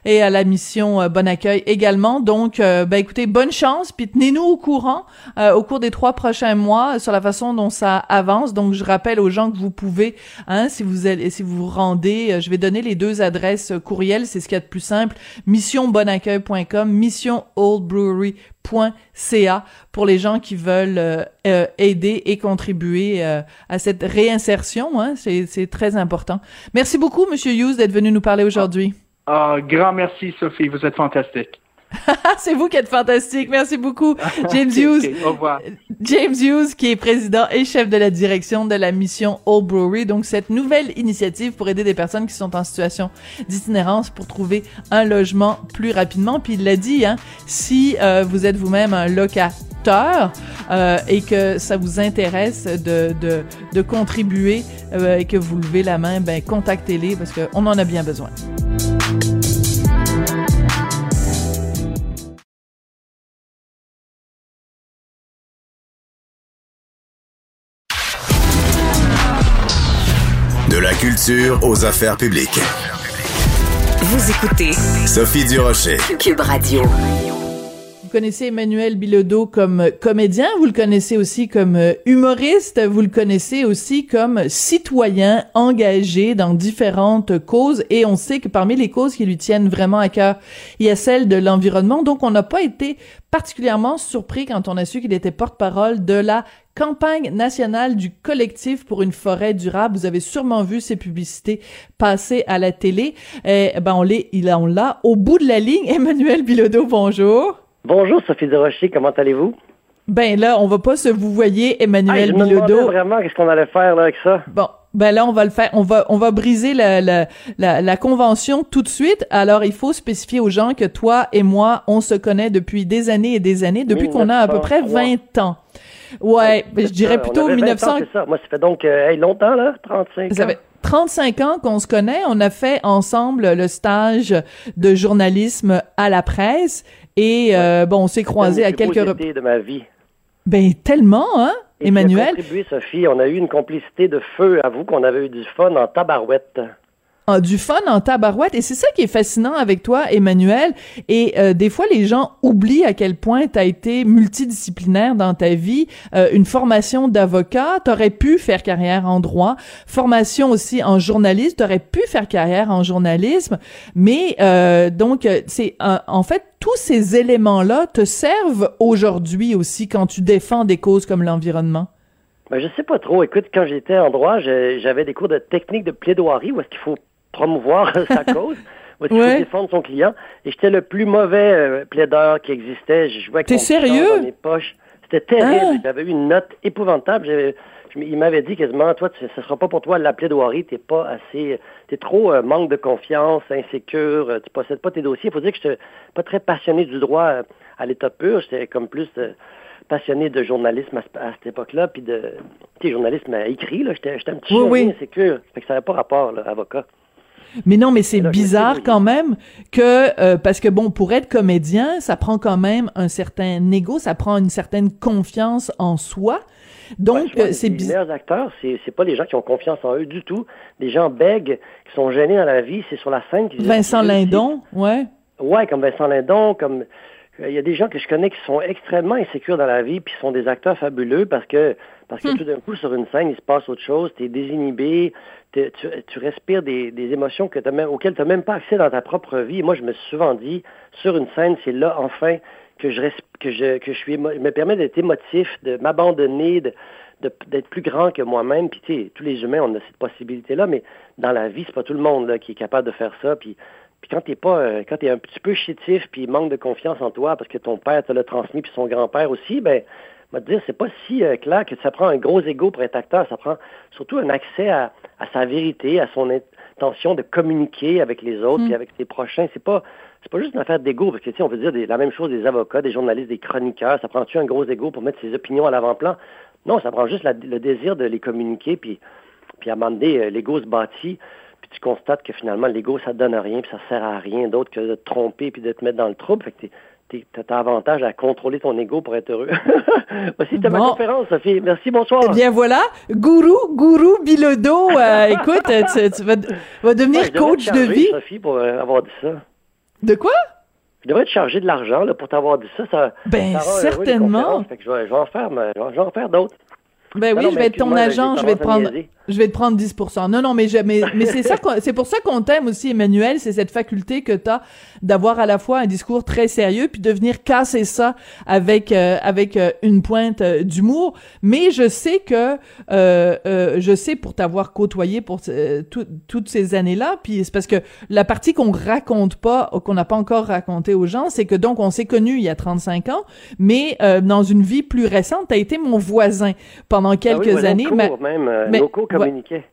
et à la mission Bon Accueil également. Donc, euh, ben écoutez, bonne chance, puis tenez-nous au courant euh, au cours des trois prochains mois euh, sur la façon dont ça avance. Donc, je rappelle aux gens que vous pouvez, hein, si vous allez, si vous vous rendez, je vais donner les deux adresses courriel, c'est ce qu'il y a de plus simple, missionbonaccueil.com, missionoldbrewery.ca pour les gens qui veulent aider et contribuer à cette réinsertion. Hein, c'est c'est très important. Merci beaucoup, Monsieur Hughes, d'être venu nous parler aujourd'hui. Ah, grand merci, Sophie. Vous êtes fantastique. C'est vous qui êtes fantastique. Merci beaucoup, James Hughes. ok, Au revoir. James Hughes, qui est président et chef de la direction de la mission Old Brewery. Donc, cette nouvelle initiative pour aider des personnes qui sont en situation d'itinérance pour trouver un logement plus rapidement. Puis, il l'a dit, hein, si euh, vous êtes vous-même un locateur euh, et que ça vous intéresse de, de, de contribuer euh, et que vous levez la main, ben, contactez-les parce qu'on en a bien besoin. Culture aux affaires publiques. Vous écoutez Sophie Durocher. Cube Radio. Vous connaissez Emmanuel Bilodeau comme comédien, vous le connaissez aussi comme euh, humoriste, vous le connaissez aussi comme citoyen engagé dans différentes causes et on sait que parmi les causes qui lui tiennent vraiment à cœur, il y a celle de l'environnement. Donc on n'a pas été particulièrement surpris quand on a su qu'il était porte-parole de la campagne nationale du collectif pour une forêt durable. Vous avez sûrement vu ces publicités passer à la télé. Eh ben on l'est, il on l'a au bout de la ligne. Emmanuel Bilodeau, bonjour. Bonjour Sophie Rocher, comment allez-vous? Ben là, on va pas se vous voyez Emmanuel je me Bilodeau. vraiment qu'est-ce qu'on allait faire là avec ça. Bon, ben là on va le faire, on va on va briser la, la, la, la convention tout de suite. Alors il faut spécifier aux gens que toi et moi, on se connaît depuis des années et des années, depuis qu'on a à peu près 20 ans. Ouais, ben, je dirais ça, plutôt on avait 1900. 20 ans, ça. Moi, ça fait donc euh, hey, longtemps, là, 35 Ça ans. fait 35 ans qu'on se connaît. On a fait ensemble le stage de journalisme à la presse. Et euh, bon, on s'est croisés à quelques reprises. de ma vie. Ben tellement, hein, Et Emmanuel. Contribué, Sophie. On a eu une complicité de feu. à vous qu'on avait eu du fun en tabarouette. Du fun en tabarouette. Et c'est ça qui est fascinant avec toi, Emmanuel. Et euh, des fois, les gens oublient à quel point tu été multidisciplinaire dans ta vie. Euh, une formation d'avocat, t'aurais pu faire carrière en droit. Formation aussi en journalisme, t'aurais pu faire carrière en journalisme. Mais euh, donc, c'est en fait tous ces éléments-là te servent aujourd'hui aussi quand tu défends des causes comme l'environnement. Ben, je sais pas trop. Écoute, quand j'étais en droit, j'avais des cours de technique de plaidoirie où est-ce qu'il faut promouvoir sa cause, Ouais. faut défendre son client. Et j'étais le plus mauvais euh, plaideur qui existait. Je jouais avec T'es sérieux? dans mes poches. C'était terrible. Hein? J'avais eu une note épouvantable. J'avais- il m'avait dit quasiment, toi, tu, ce sera pas pour toi la plaidoirie. T'es pas assez, t'es trop euh, manque de confiance, insécure. euh, Tu possèdes pas tes dossiers. Il faut dire que j'étais pas très passionné du droit euh, à l'état pur. J'étais comme plus passionné de journalisme à, à cette époque-là, puis de tu sais, journalisme écrit. Là, j'étais, j'étais un petit oui. insécure. Fait que ça n'avait pas rapport, là, avocat. Mais non, mais c'est bizarre quand même que euh, parce que bon, pour être comédien, ça prend quand même un certain ego, ça prend une certaine confiance en soi. Donc Ouais, euh, c'est les bizarre. meilleurs acteurs, c'est, c'est pas les gens qui ont confiance en eux du tout. Les gens bègues, qui sont gênés dans la vie, c'est sur la scène Vincent. Lindon, ouais. Ouais, comme Vincent Lindon, comme il y a des gens que je connais qui sont extrêmement insécures dans la vie, puis sont des acteurs fabuleux parce que parce que Hmm. tout d'un coup sur une scène il se passe autre chose, t'es désinhibé, t'es- tu, tu respires des, des émotions que t'as même, auxquelles tu n'as même pas accès dans ta propre vie. Et moi, je me suis souvent dit sur une scène, c'est là enfin que je que je que je suis émo- me permet d'être émotif, de m'abandonner, de de- d'être plus grand que moi-même. Puis tu sais, tous les humains on a cette possibilité-là, mais dans la vie, c'est pas tout le monde là, qui est capable de faire ça. Puis puis quand t'es pas, euh, quand t'es un petit peu chétif puis manque de confiance en toi parce que ton père te l'a transmis puis son grand-père aussi, ben, va te dire, c'est pas si euh, clair que ça prend un gros ego pour être acteur. Ça prend surtout un accès à, à sa vérité, à son intention de communiquer avec les autres Mm. puis avec ses prochains. C'est pas, c'est pas juste une affaire d'ego parce que tu sais, on peut dire des- la même chose des avocats, des journalistes, des chroniqueurs. Ça prend-tu un gros ego pour mettre ses opinions à l'avant-plan? Non, ça prend juste la- le désir de les communiquer puis puis à un moment donné, euh, l'ego se bâtit, puis tu constates que finalement, l'ego, ça te donne rien, puis ça sert à rien d'autre que de te tromper puis de te mettre dans le trouble. Fait que t'es- t'as avantage à contrôler ton ego pour être heureux. Voici, ma Bon. conférence, Sophie. Merci, bonsoir. Eh bien voilà, gourou, gourou Bilodeau, euh, écoute, euh, tu, tu vas, vas devenir Ouais, je devrais coach te de vie. Sophie, pour euh, avoir dit ça. De quoi? Je devrais te charger de l'argent là, pour t'avoir dit ça. ça Ben, ça heureux, certainement. Fait que je vais, je vais en faire, mais je vais en faire d'autres. Ben Non, oui, non, je vais être ton agent, je vais te prendre, je vais te prendre 10%. Non, non, mais je- mais, mais c'est ça, c'est pour ça qu'on t'aime aussi, Emmanuel, c'est cette faculté que t'as d'avoir à la fois un discours très sérieux puis de venir casser ça avec euh, avec euh, une pointe euh, d'humour. Mais je sais que euh, euh, je sais pour t'avoir côtoyé pour euh, tout- toutes ces années-là, puis c'est parce que la partie qu'on raconte pas, qu'on n'a pas encore raconté aux gens, c'est que donc on s'est connus il y a 35 ans, mais euh, dans une vie plus récente, t'as été mon voisin pendant quelques Ah oui, ouais, nos années. cours, mais- même, euh, mais- nos cours communiquaient.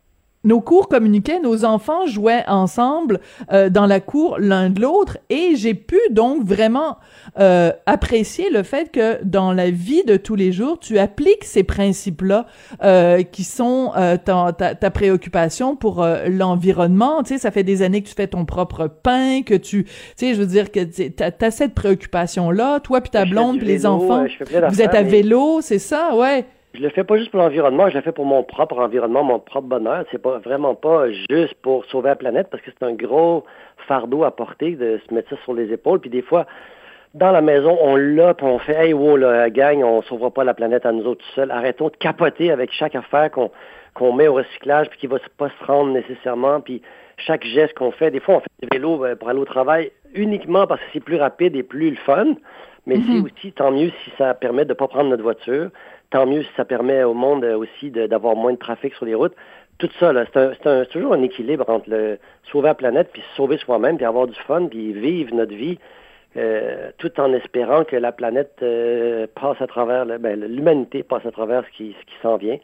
nos cours communiquaient, nos enfants jouaient ensemble euh, dans la cour l'un de l'autre et j'ai pu donc vraiment euh, apprécier le fait que dans la vie de tous les jours, tu appliques ces principes-là euh, qui sont ta, ta, ta préoccupation pour l'environnement. Tu sais, ça fait des années que tu fais ton propre pain, que tu, tu sais, je veux dire que tu as, cette préoccupation-là, toi puis ta blonde puis les enfants. Vous êtes à mais- vélo, c'est ça, ouais. Je le fais pas juste pour l'environnement, je le fais pour mon propre environnement, mon propre bonheur. C'est pas vraiment pas juste pour sauver la planète parce que c'est un gros fardeau à porter de se mettre ça sur les épaules. Puis des fois, dans la maison, on l'a, puis on fait Hey wow, la gang, on sauvera pas la planète à nous autres tout seuls. Arrêtons de capoter avec chaque affaire qu'on qu'on met au recyclage puis qui va pas se rendre nécessairement. Puis chaque geste qu'on fait, des fois on fait du vélo euh, pour aller au travail uniquement parce que c'est plus rapide et plus le fun. Mais c'est mhm. aussi tant mieux si ça permet de ne pas prendre notre voiture, tant mieux si ça permet au monde euh, aussi d'avoir moins de trafic sur les routes. Tout ça, c'est toujours un équilibre entre le sauver la planète, puis sauver soi-même, puis avoir du fun, puis vivre notre vie, euh, tout en espérant que la planète euh, passe à travers, ben, l'humanité passe à travers ce qui, ce qui s'en vient.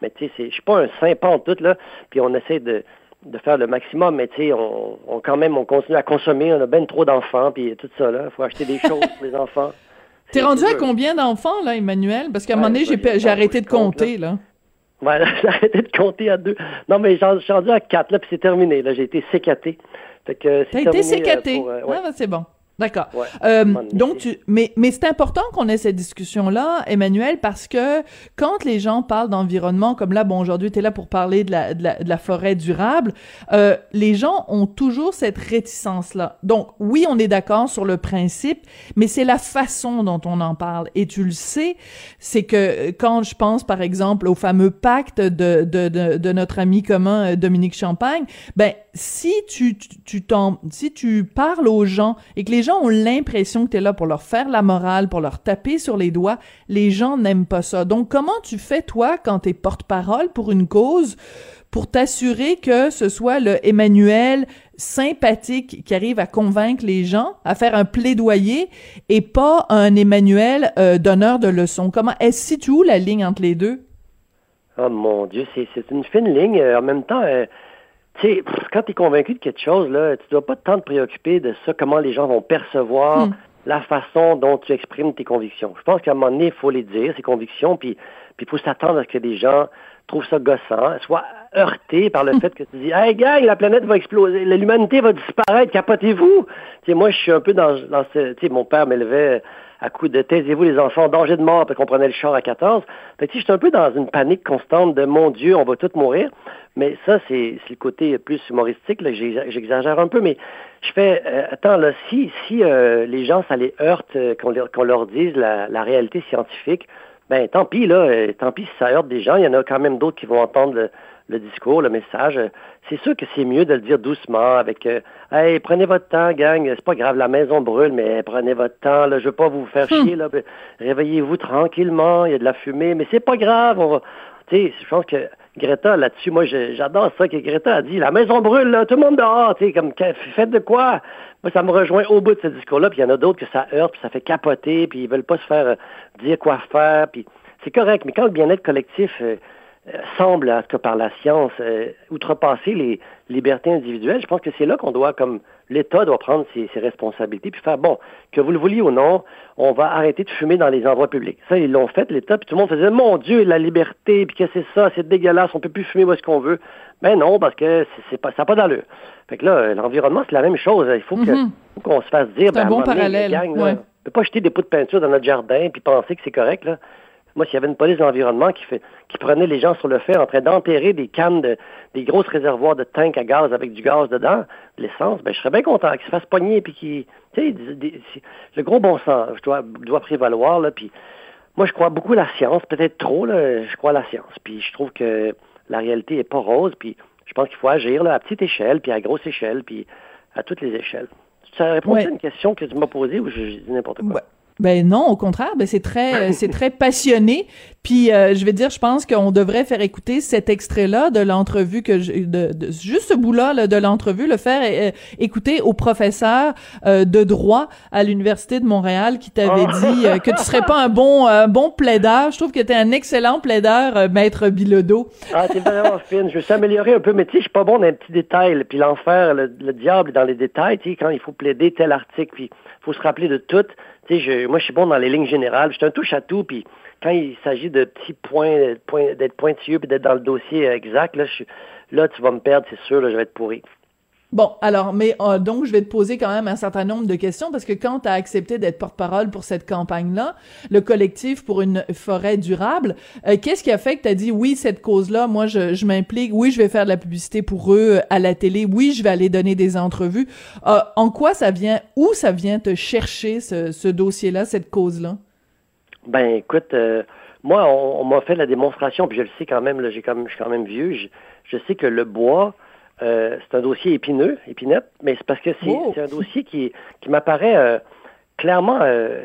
Mais tu sais, je suis pas un saint en tout, là, puis on essaie de, de faire le maximum, mais tu sais, on, on, quand même, on continue à consommer, on a ben trop d'enfants, puis tout ça, là. Il faut acheter des choses pour les enfants. T'es rendu à combien d'enfants, là, Emmanuel? Parce qu'à un moment donné, j'ai arrêté de compter, là. Voilà, j'ai arrêté de compter à deux. Non, mais je suis rendu à quatre, là, puis c'est terminé. Là, j'ai été sécaté. T'as été sécaté? Euh, ah, ben, c'est bon. D'accord. euh, donc, tu, mais, mais c'est important qu'on ait cette discussion-là, Emmanuel, parce que quand les gens parlent d'environnement, comme là, bon, aujourd'hui, tu es là pour parler de la, de la, de la forêt durable, euh, les gens ont toujours cette réticence-là. Donc, oui, on est d'accord sur le principe, mais c'est la façon dont on en parle. Et tu le sais, c'est que quand je pense, par exemple, au fameux pacte de, de, de, de notre ami commun, euh, Dominique Champagne, ben, si tu, tu, t'en, si tu parles aux gens et que les gens ont l'impression que tu es là pour leur faire la morale, pour leur taper sur les doigts, les gens n'aiment pas ça. Donc, comment tu fais, toi, quand tu es porte-parole pour une cause, pour t'assurer que ce soit le Emmanuel sympathique qui arrive à convaincre les gens, à faire un plaidoyer, et pas un Emmanuel euh, donneur de leçons? Comment, est-ce tu où la ligne entre les deux? Oh mon Dieu, c'est, une fine ligne. Euh, en même temps... Euh, tu sais, quand tu es convaincu de quelque chose, là, tu dois pas tant te préoccuper de ça, comment les gens vont percevoir hmm. la façon dont tu exprimes tes convictions. Je pense qu'à un moment donné, il faut les dire, ces convictions, puis il faut s'attendre à ce que des gens trouvent ça gossant, soient heurtés par le hmm. fait que tu dis Hey gang, la planète va exploser, l'humanité va disparaître, capotez-vous. Tu sais, moi, je suis un peu dans, dans ce. Tu sais, mon père m'élevait à coup de taisez-vous les enfants, danger de mort, puis qu'on prenait le char à 14. Fait que, je suis un peu dans une panique constante de mon Dieu, on va tous mourir. Mais ça, c'est le côté plus humoristique, j'exagère un peu, mais je fais, euh, attends, là, si, si euh, les gens, ça les heurte euh, qu'on leur, leur dise la, la, réalité scientifique, ben tant pis, là, tant pis si ça heurte des gens, il y en a quand même d'autres qui vont entendre le, discours, le message. C'est sûr que c'est mieux de le dire doucement, avec euh, Hey, prenez votre temps, gang, c'est pas grave, la maison brûle, mais prenez votre temps, là, je veux pas vous faire hmm. chier, là, réveillez-vous tranquillement, il y a de la fumée, mais c'est pas grave, on va. Tu sais, je pense que Greta, là-dessus, moi, j'adore ça que Greta a dit, la maison brûle, là, tout le monde dehors, tu sais, comme, faites de quoi? Moi, ça me rejoint au bout de ce discours-là, puis il y en a d'autres que ça heurte, puis ça fait capoter, puis ils veulent pas se faire euh, dire quoi faire, puis c'est correct, mais quand le bien-être collectif, euh, euh, semble, en tout cas par la science, euh, outrepasser les libertés individuelles, je pense que c'est là qu'on doit, comme l'État doit prendre ses, responsabilités, puis faire, bon, que vous le vouliez ou non, on va arrêter de fumer dans les endroits publics. Ça, ils l'ont fait, l'État, puis tout le monde faisait, mon Dieu, la liberté, puis que c'est ça, c'est dégueulasse, on peut plus fumer où est-ce qu'on veut. Ben non, parce que c'est pas, ça n'a pas d'allure. Fait que là, l'environnement, c'est la même chose. Il faut mm-hmm. qu'on se fasse dire, ben, un bon parallèle. peut pas jeter des pots de peinture dans notre jardin puis penser que c'est correct, là. Moi, s'il y avait une police de l'environnement qui, fait, qui prenait les gens sur le fait en train d'enterrer des cannes, de, des grosses réservoirs de tanks à gaz avec du gaz dedans, de l'essence, ben, je serais bien content qu'ils se fassent pogner puis qu'ils, tu sais, le gros bon sens doit, doit prévaloir, là, puis moi, je crois beaucoup à la science, peut-être trop, là, je crois à la science, puis je trouve que la réalité est pas rose, puis je pense qu'il faut agir, là, à petite échelle, puis à grosse échelle, puis à toutes les échelles. Ça répond à une question que tu m'as posée ou je, dis n'importe quoi? Ben non, au contraire, ben c'est très, c'est très passionné. Puis euh, je vais dire, je pense qu'on devrait faire écouter cet extrait-là de l'entrevue que je, de, de, juste ce bout-là de l'entrevue, le faire euh, écouter au professeur euh, de droit à l'université de Montréal qui t'avait oh. dit que tu serais pas un bon, bon plaideur. Je trouve que tu es un excellent plaideur, maître Bilodeau. Ah, t'es vraiment fine. Je veux s'améliorer un peu, mais tu sais, je suis pas bon dans les petits détails. Puis l'enfer, le, le, diable est dans les détails. Tu sais, quand il faut plaider tel article, puis faut se rappeler de tout moi, je suis bon dans les lignes générales. Je suis un touche à tout. Puis quand il s'agit de petits points, d'être pointilleux puis d'être dans le dossier exact, là, là, tu vas me perdre, c'est sûr. Là, je vais être pourri. Bon, alors, mais euh, donc, je vais te poser quand même un certain nombre de questions parce que quand tu as accepté d'être porte-parole pour cette campagne-là, le collectif pour une forêt durable, euh, qu'est-ce qui a fait que tu as dit oui, cette cause-là, moi, je, m'implique, oui, je vais faire de la publicité pour eux euh, à la télé, oui, je vais aller donner des entrevues. en quoi ça vient, où ça vient te chercher ce, dossier-là, cette cause-là? Ben, écoute, moi, on, m'a fait la démonstration, puis je le sais quand même, là, j'ai je suis quand même vieux, je sais que le bois, euh, c'est un dossier épineux, épinette, mais c'est parce que c'est oh. un dossier qui, qui m'apparaît euh, clairement, euh,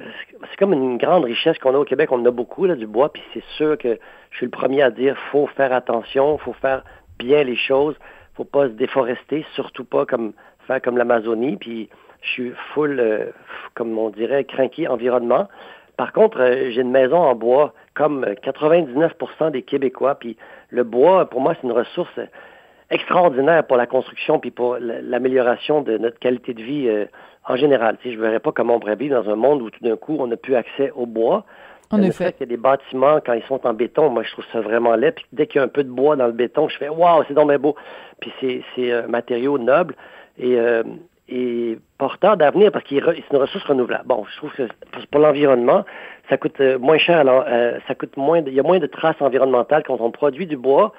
c'est comme une grande richesse qu'on a au Québec. On en a beaucoup, là, du bois, puis c'est sûr que je suis le premier à dire faut faire attention, faut faire bien les choses, faut pas se déforester, surtout pas comme faire comme l'Amazonie, puis je suis full, comme on dirait, craqué environnement. Par contre, j'ai une maison en bois, comme 99% des Québécois, puis le bois, pour moi, c'est une ressource extraordinaire pour la construction puis pour l'amélioration de notre qualité de vie euh, en général. Tu je ne verrais pas comment on pourrait vivre dans un monde où tout d'un coup, on n'a plus accès au bois. En effet. qu'il y a des bâtiments, quand ils sont en béton, moi, je trouve ça vraiment laid. Puis dès qu'il y a un peu de bois dans le béton, je fais « Waouh, c'est donc bien beau! » Puis c'est un matériau noble et, euh, et porteur d'avenir parce qu'il c'est une ressource renouvelable. Bon, je trouve que pour l'environnement, ça coûte euh, moins cher, alors, ça coûte moins, il y a moins de traces environnementales quand on produit du bois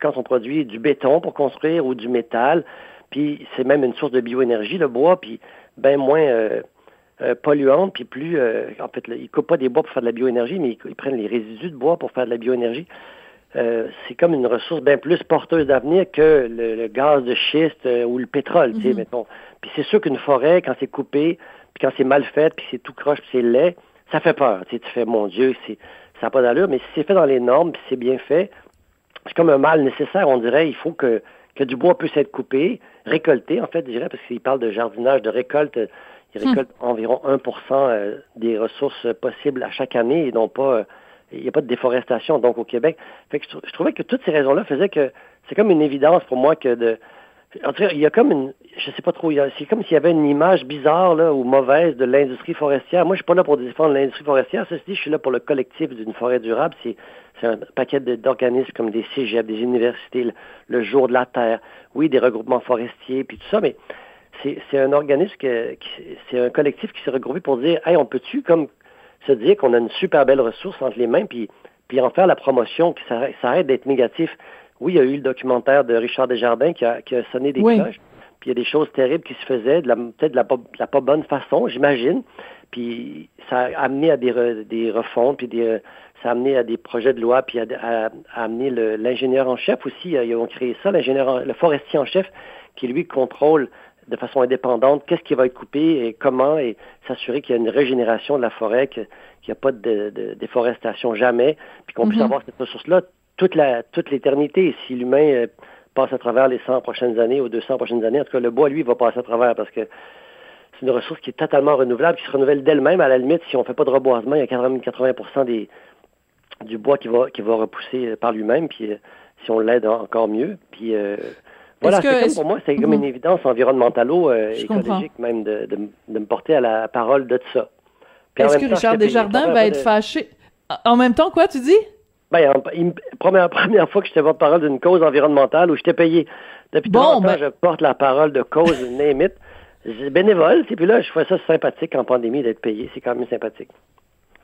quand on produit du béton pour construire ou du métal. Puis c'est même une source de bioénergie, le bois, puis bien moins euh, euh, polluante, puis plus... Euh, en fait, ils ne coupent pas des bois pour faire de la bioénergie, mais ils, prennent les résidus de bois pour faire de la bioénergie. c'est comme une ressource bien plus porteuse d'avenir que le, gaz de schiste ou le pétrole, tu sais, mettons. Puis c'est sûr qu'une forêt, quand c'est coupé, puis quand c'est mal fait, puis c'est tout croche, puis c'est laid, ça fait peur. Tu, sais, tu fais, mon Dieu, c'est, ça n'a pas d'allure, mais si c'est fait dans les normes, puis c'est bien fait, c'est comme un mal nécessaire, on dirait. Il faut que, que du bois puisse être coupé, récolté, en fait, je dirais, parce qu'il parle de jardinage, de récolte. Il hmm. récolte environ 1% euh, des ressources possibles à chaque année et non pas. Euh, il n'y a pas de déforestation, donc, au Québec. Fait que je, trouvais que toutes ces raisons-là faisaient que c'est comme une évidence pour moi que de. En tout cas, il y a comme une. Je sais pas trop, c'est comme s'il y avait une image bizarre ou mauvaise de l'industrie forestière. Moi, je suis pas là pour défendre l'industrie forestière. Ceci dit, je suis là pour le collectif d'une forêt durable. C'est un paquet d'organismes comme des cégeps, des universités, le, Jour de la Terre, oui, des regroupements forestiers, puis tout ça, mais c'est un organisme, c'est un collectif qui s'est regroupé pour dire, hey, on peut-tu comme se dire qu'on a une super belle ressource entre les mains, puis, puis en faire la promotion, que ça, arrête d'être négatif. Oui, il y a eu le documentaire de Richard Desjardins qui a, qui a sonné des cloches, puis il y a des choses terribles qui se faisaamener peut-être de la, la pas bonne façon, j'imagine. Puis ça a amené à des, des refonds, puis des, ça a amené à des projets de loi, puis a, amené l'ingénieur en chef aussi. Ils ont créé ça, l'ingénieur, le forestier en chef, qui lui contrôle de façon indépendante qu'est-ce qui va être coupé et comment, et s'assurer qu'il y a une régénération de la forêt, qu'il n'y a pas de, déforestation jamais, puis qu'on puisse mhm. avoir cette ressource-là toute la toute l'éternité. Si l'humain euh, passe à travers les 100 prochaines années ou 200 prochaines années, en tout cas, le bois, lui, va passer à travers parce que c'est une ressource qui est totalement renouvelable, qui se renouvelle d'elle-même. À la limite, si on ne fait pas de reboisement, il y a 80, 80 des, du bois qui va, qui va repousser euh, par lui-même, puis euh, si on l'aide encore mieux. Puis euh, voilà, c'est comme pour moi, c'est comme une mhm. évidence environnementale, écologique même, de, de, me porter à la parole de ça. Est-ce que Richard Desjardins va être fâché? En même temps, quoi, tu dis? Ben, première, première fois que je te parole d'une cause environnementale où je t'ai payé. Depuis bon, ben... je porte la parole de cause, name bénévole, et puis là, je fais ça sympathique en pandémie d'être payé. C'est quand même sympathique.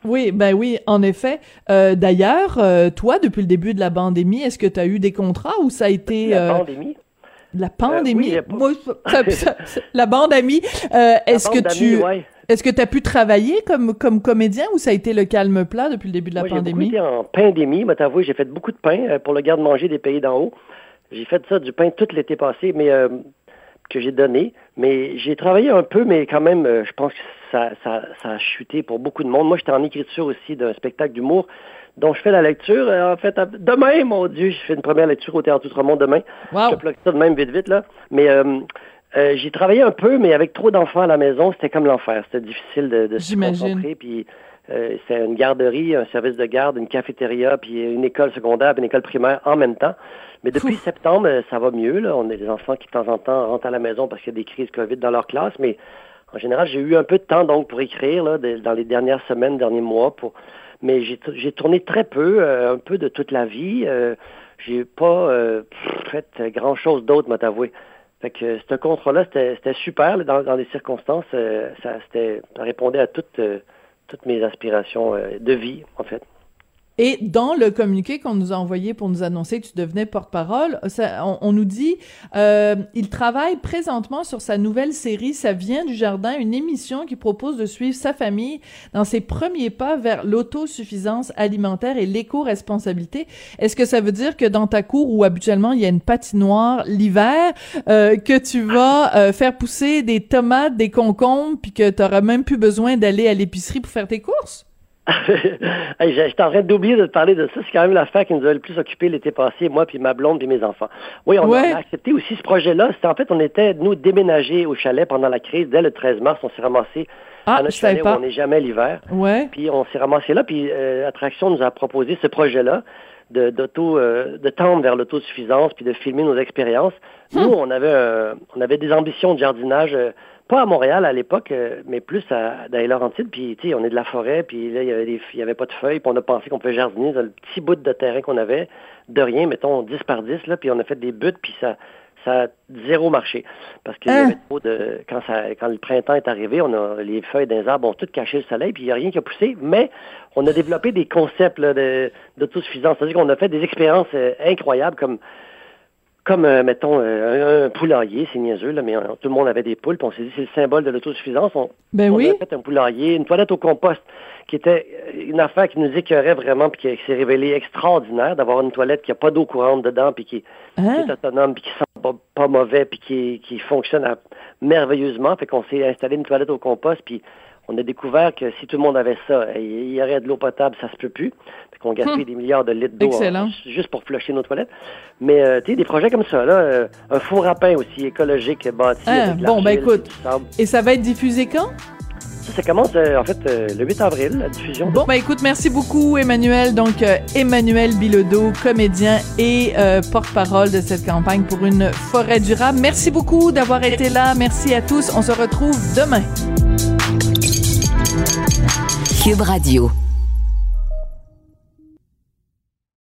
Oui, ben oui, en effet. Euh, d'ailleurs, euh, toi, depuis le début de la pandémie, est-ce que tu as eu des contrats ou ça a été... La euh, pandémie? La pandémie? la pandémie. est-ce que tu... Est-ce que tu as pu travailler comme, comme comédien ou ça a été le calme plat depuis le début de la pandémie? J'ai en pandémie, mais t'avouer, j'ai fait beaucoup de pain pour le garde-manger des pays d'en haut. J'ai fait ça, du pain tout l'été passé, mais que j'ai donné. Mais j'ai travaillé un peu, mais quand même, euh, je pense que ça, ça, ça, a chuté pour beaucoup de monde. Moi, j'étais en écriture aussi d'un spectacle d'humour dont je fais la lecture. Euh, en fait, demain, mon Dieu, je fais une première lecture au Théâtre Outremont demain. Je bloque ça de même vite, vite, là. Mais euh, j'ai travaillé un peu, mais avec trop d'enfants à la maison, c'était comme l'enfer. C'était difficile de, de se concentrer. Puis c'est une garderie, un service de garde, une cafétéria, puis une école secondaire, puis une école primaire en même temps. Mais depuis septembre, euh, ça va mieux. Là. On a des enfants qui, de temps en temps, rentrent à la maison parce qu'il y a des crises COVID dans leur classe. Mais en général, j'ai eu un peu de temps donc pour écrire là, dans les dernières semaines, derniers mois. Pour... Mais j'ai tourné très peu, euh, un peu de toute la vie. Euh, j'ai pas fait grand-chose d'autre, m'a t'avouer. Fait que ce contrat-là, c'était super dans, les circonstances. ça, ça répondait à toutes, toutes mes aspirations de vie, en fait. Et dans le communiqué qu'on nous a envoyé pour nous annoncer que tu devenais porte-parole, on, nous dit euh, il travaille présentement sur sa nouvelle série Ça vient du jardin, une émission qui propose de suivre sa famille dans ses premiers pas vers l'autosuffisance alimentaire et l'éco-responsabilité. Est-ce que ça veut dire que dans ta cour où habituellement il y a une patinoire l'hiver, euh, que tu vas euh, faire pousser des tomates, des concombres, puis que tu n'auras même plus besoin d'aller à l'épicerie pour faire tes courses? J'étais en train d'oublier de te parler de ça. C'est quand même l'affaire qui nous a le plus occupé l'été passé, moi, puis ma blonde, puis mes enfants. Oui, on a accepté aussi ce projet-là. C'était en fait, on était, nous, déménagés au chalet pendant la crise. Dès le 13 mars, on s'est ramassé ah, à notre chalet où on n'est jamais l'hiver. Ouais. Puis on s'est ramassé là, puis euh, Attraction nous a proposé ce projet-là de, d'auto, euh, de tendre vers l'autosuffisance, puis de filmer nos expériences. Nous, hum. on avait, on avait des ambitions de jardinage euh, pas à Montréal à l'époque, euh, mais plus à, dans les Laurentides. Puis, tu sais, on est de la forêt, puis là, il y avait, y avait pas de feuilles, puis on a pensé qu'on pouvait jardiner dans le petit bout de terrain qu'on avait, de rien, mettons 10 par 10, là, puis on a fait des buts, puis ça, ça a zéro marché. Parce avait hein? de. Quand, ça, quand le printemps est arrivé, on a les feuilles des arbres ont toutes caché le soleil, puis il n'y a rien qui a poussé, mais on a développé des concepts d'autosuffisance. C'est-à-dire qu'on a fait des expériences euh, incroyables comme comme, euh, mettons, euh, un, poulailler, c'est niaiseux, là, mais tout le monde avait des poules, puis on s'est dit c'est le symbole de l'autosuffisance. On, ben oui. a fait un poulailler, une toilette au compost, qui était une affaire qui nous écœurait vraiment, puis qui s'est révélée extraordinaire, d'avoir une toilette qui n'a pas d'eau courante dedans, puis qui, hein? est autonome, puis qui sent pas, mauvais, puis qui, qui fonctionne merveilleusement. Fait qu'on s'est installé une toilette au compost, puis on a découvert que si tout le monde avait ça, il y aurait de l'eau potable, ça se peut plus. qu'on gaspille hum. des milliards de litres d'eau juste pour flusher nos toilettes. Mais euh, tu sais, des projets comme ça, là, euh, un four à pain aussi écologique bâti. Ah, bon, ben écoute. Et ça va être diffusé quand? Ça, commence euh, en fait le 8 avril, la diffusion. Bon, ben écoute, merci beaucoup Emmanuel. Donc Emmanuel Bilodeau, comédien et porte-parole de cette campagne pour une forêt durable. Merci beaucoup d'avoir été là. Merci à tous. On se retrouve demain. Cube Radio.